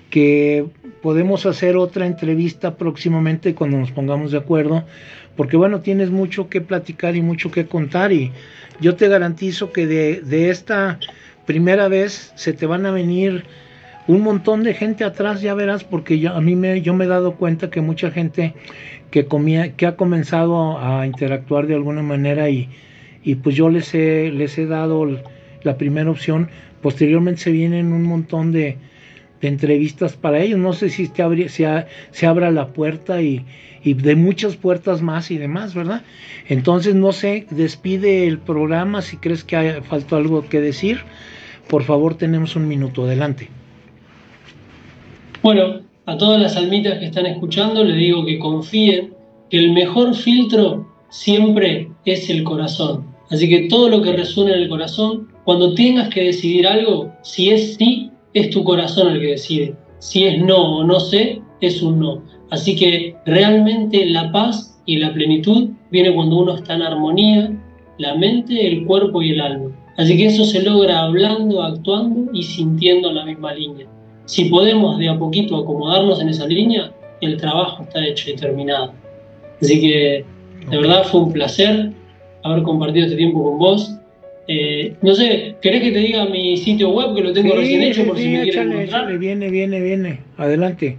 que podemos hacer otra entrevista próximamente cuando nos pongamos de acuerdo, porque bueno, tienes mucho que platicar y mucho que contar y yo te garantizo que de, esta primera vez se te van a venir un montón de gente atrás, ya verás, porque yo, a mí me, yo me he dado cuenta que mucha gente que, comía, que ha comenzado a interactuar de alguna manera y, y pues yo les he, les he dado la primera opción, posteriormente se vienen un montón de, entrevistas para ellos. No sé si se, se, abra la puerta y, de muchas puertas más y demás, ¿verdad? Entonces, no sé, despide el programa si crees que faltó algo que decir. Por favor, tenemos un minuto. Adelante. Bueno, a todas las almitas que están escuchando, les digo que confíen que el mejor filtro siempre es el corazón. Así que todo lo que resuena en el corazón, cuando tengas que decidir algo, si es sí, es tu corazón el que decide. Si es no o no sé, es un no. Así que realmente la paz y la plenitud viene cuando uno está en armonía, la mente, el cuerpo y el alma. Así que eso se logra hablando, actuando y sintiendo en la misma línea. Si podemos de a poquito acomodarnos en esa línea, el trabajo está hecho y terminado. Así que de verdad fue un placer haber compartido este tiempo con vos. Eh, no sé, ¿querés que te diga mi sitio web que lo tengo recién hecho por si me quieren encontrar? viene, viene, viene. Adelante.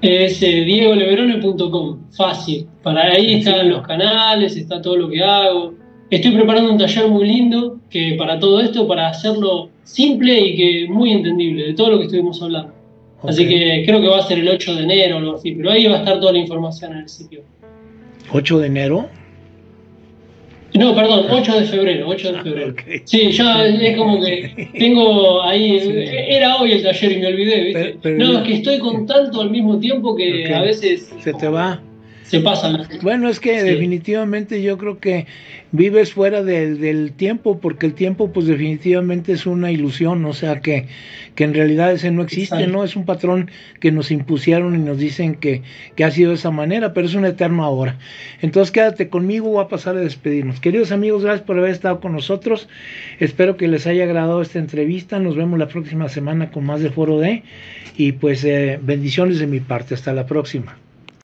Es eh, diegoleverone.com, fácil. Para ahí están los canales, está todo lo que hago. Estoy preparando un taller muy lindo que para todo esto, para hacerlo simple y que muy entendible de todo lo que estuvimos hablando. Así que creo que va a ser el 8 de enero o algo así, pero ahí va a estar toda la información en el sitio. ¿8 de enero? No, perdón, 8 de febrero, 8 de febrero. Sí, ya es como que tengo ahí, era hoy el taller y me olvidé, ¿viste? no, es que estoy con tanto al mismo tiempo que a veces... Se te va se pasan. Bueno, es que definitivamente yo creo que vives fuera del tiempo, porque el tiempo pues definitivamente es una ilusión, o sea que, que en realidad ese no existe, ¿no? Es un patrón que nos impusieron y nos dicen que, que ha sido de esa manera, pero es un eterno ahora. Entonces quédate conmigo, voy a pasar a despedirnos. Queridos amigos, gracias por haber estado con nosotros. Espero que les haya agradado esta entrevista. Nos vemos la próxima semana con más de Foro D. Y pues eh, bendiciones de mi parte. Hasta la próxima.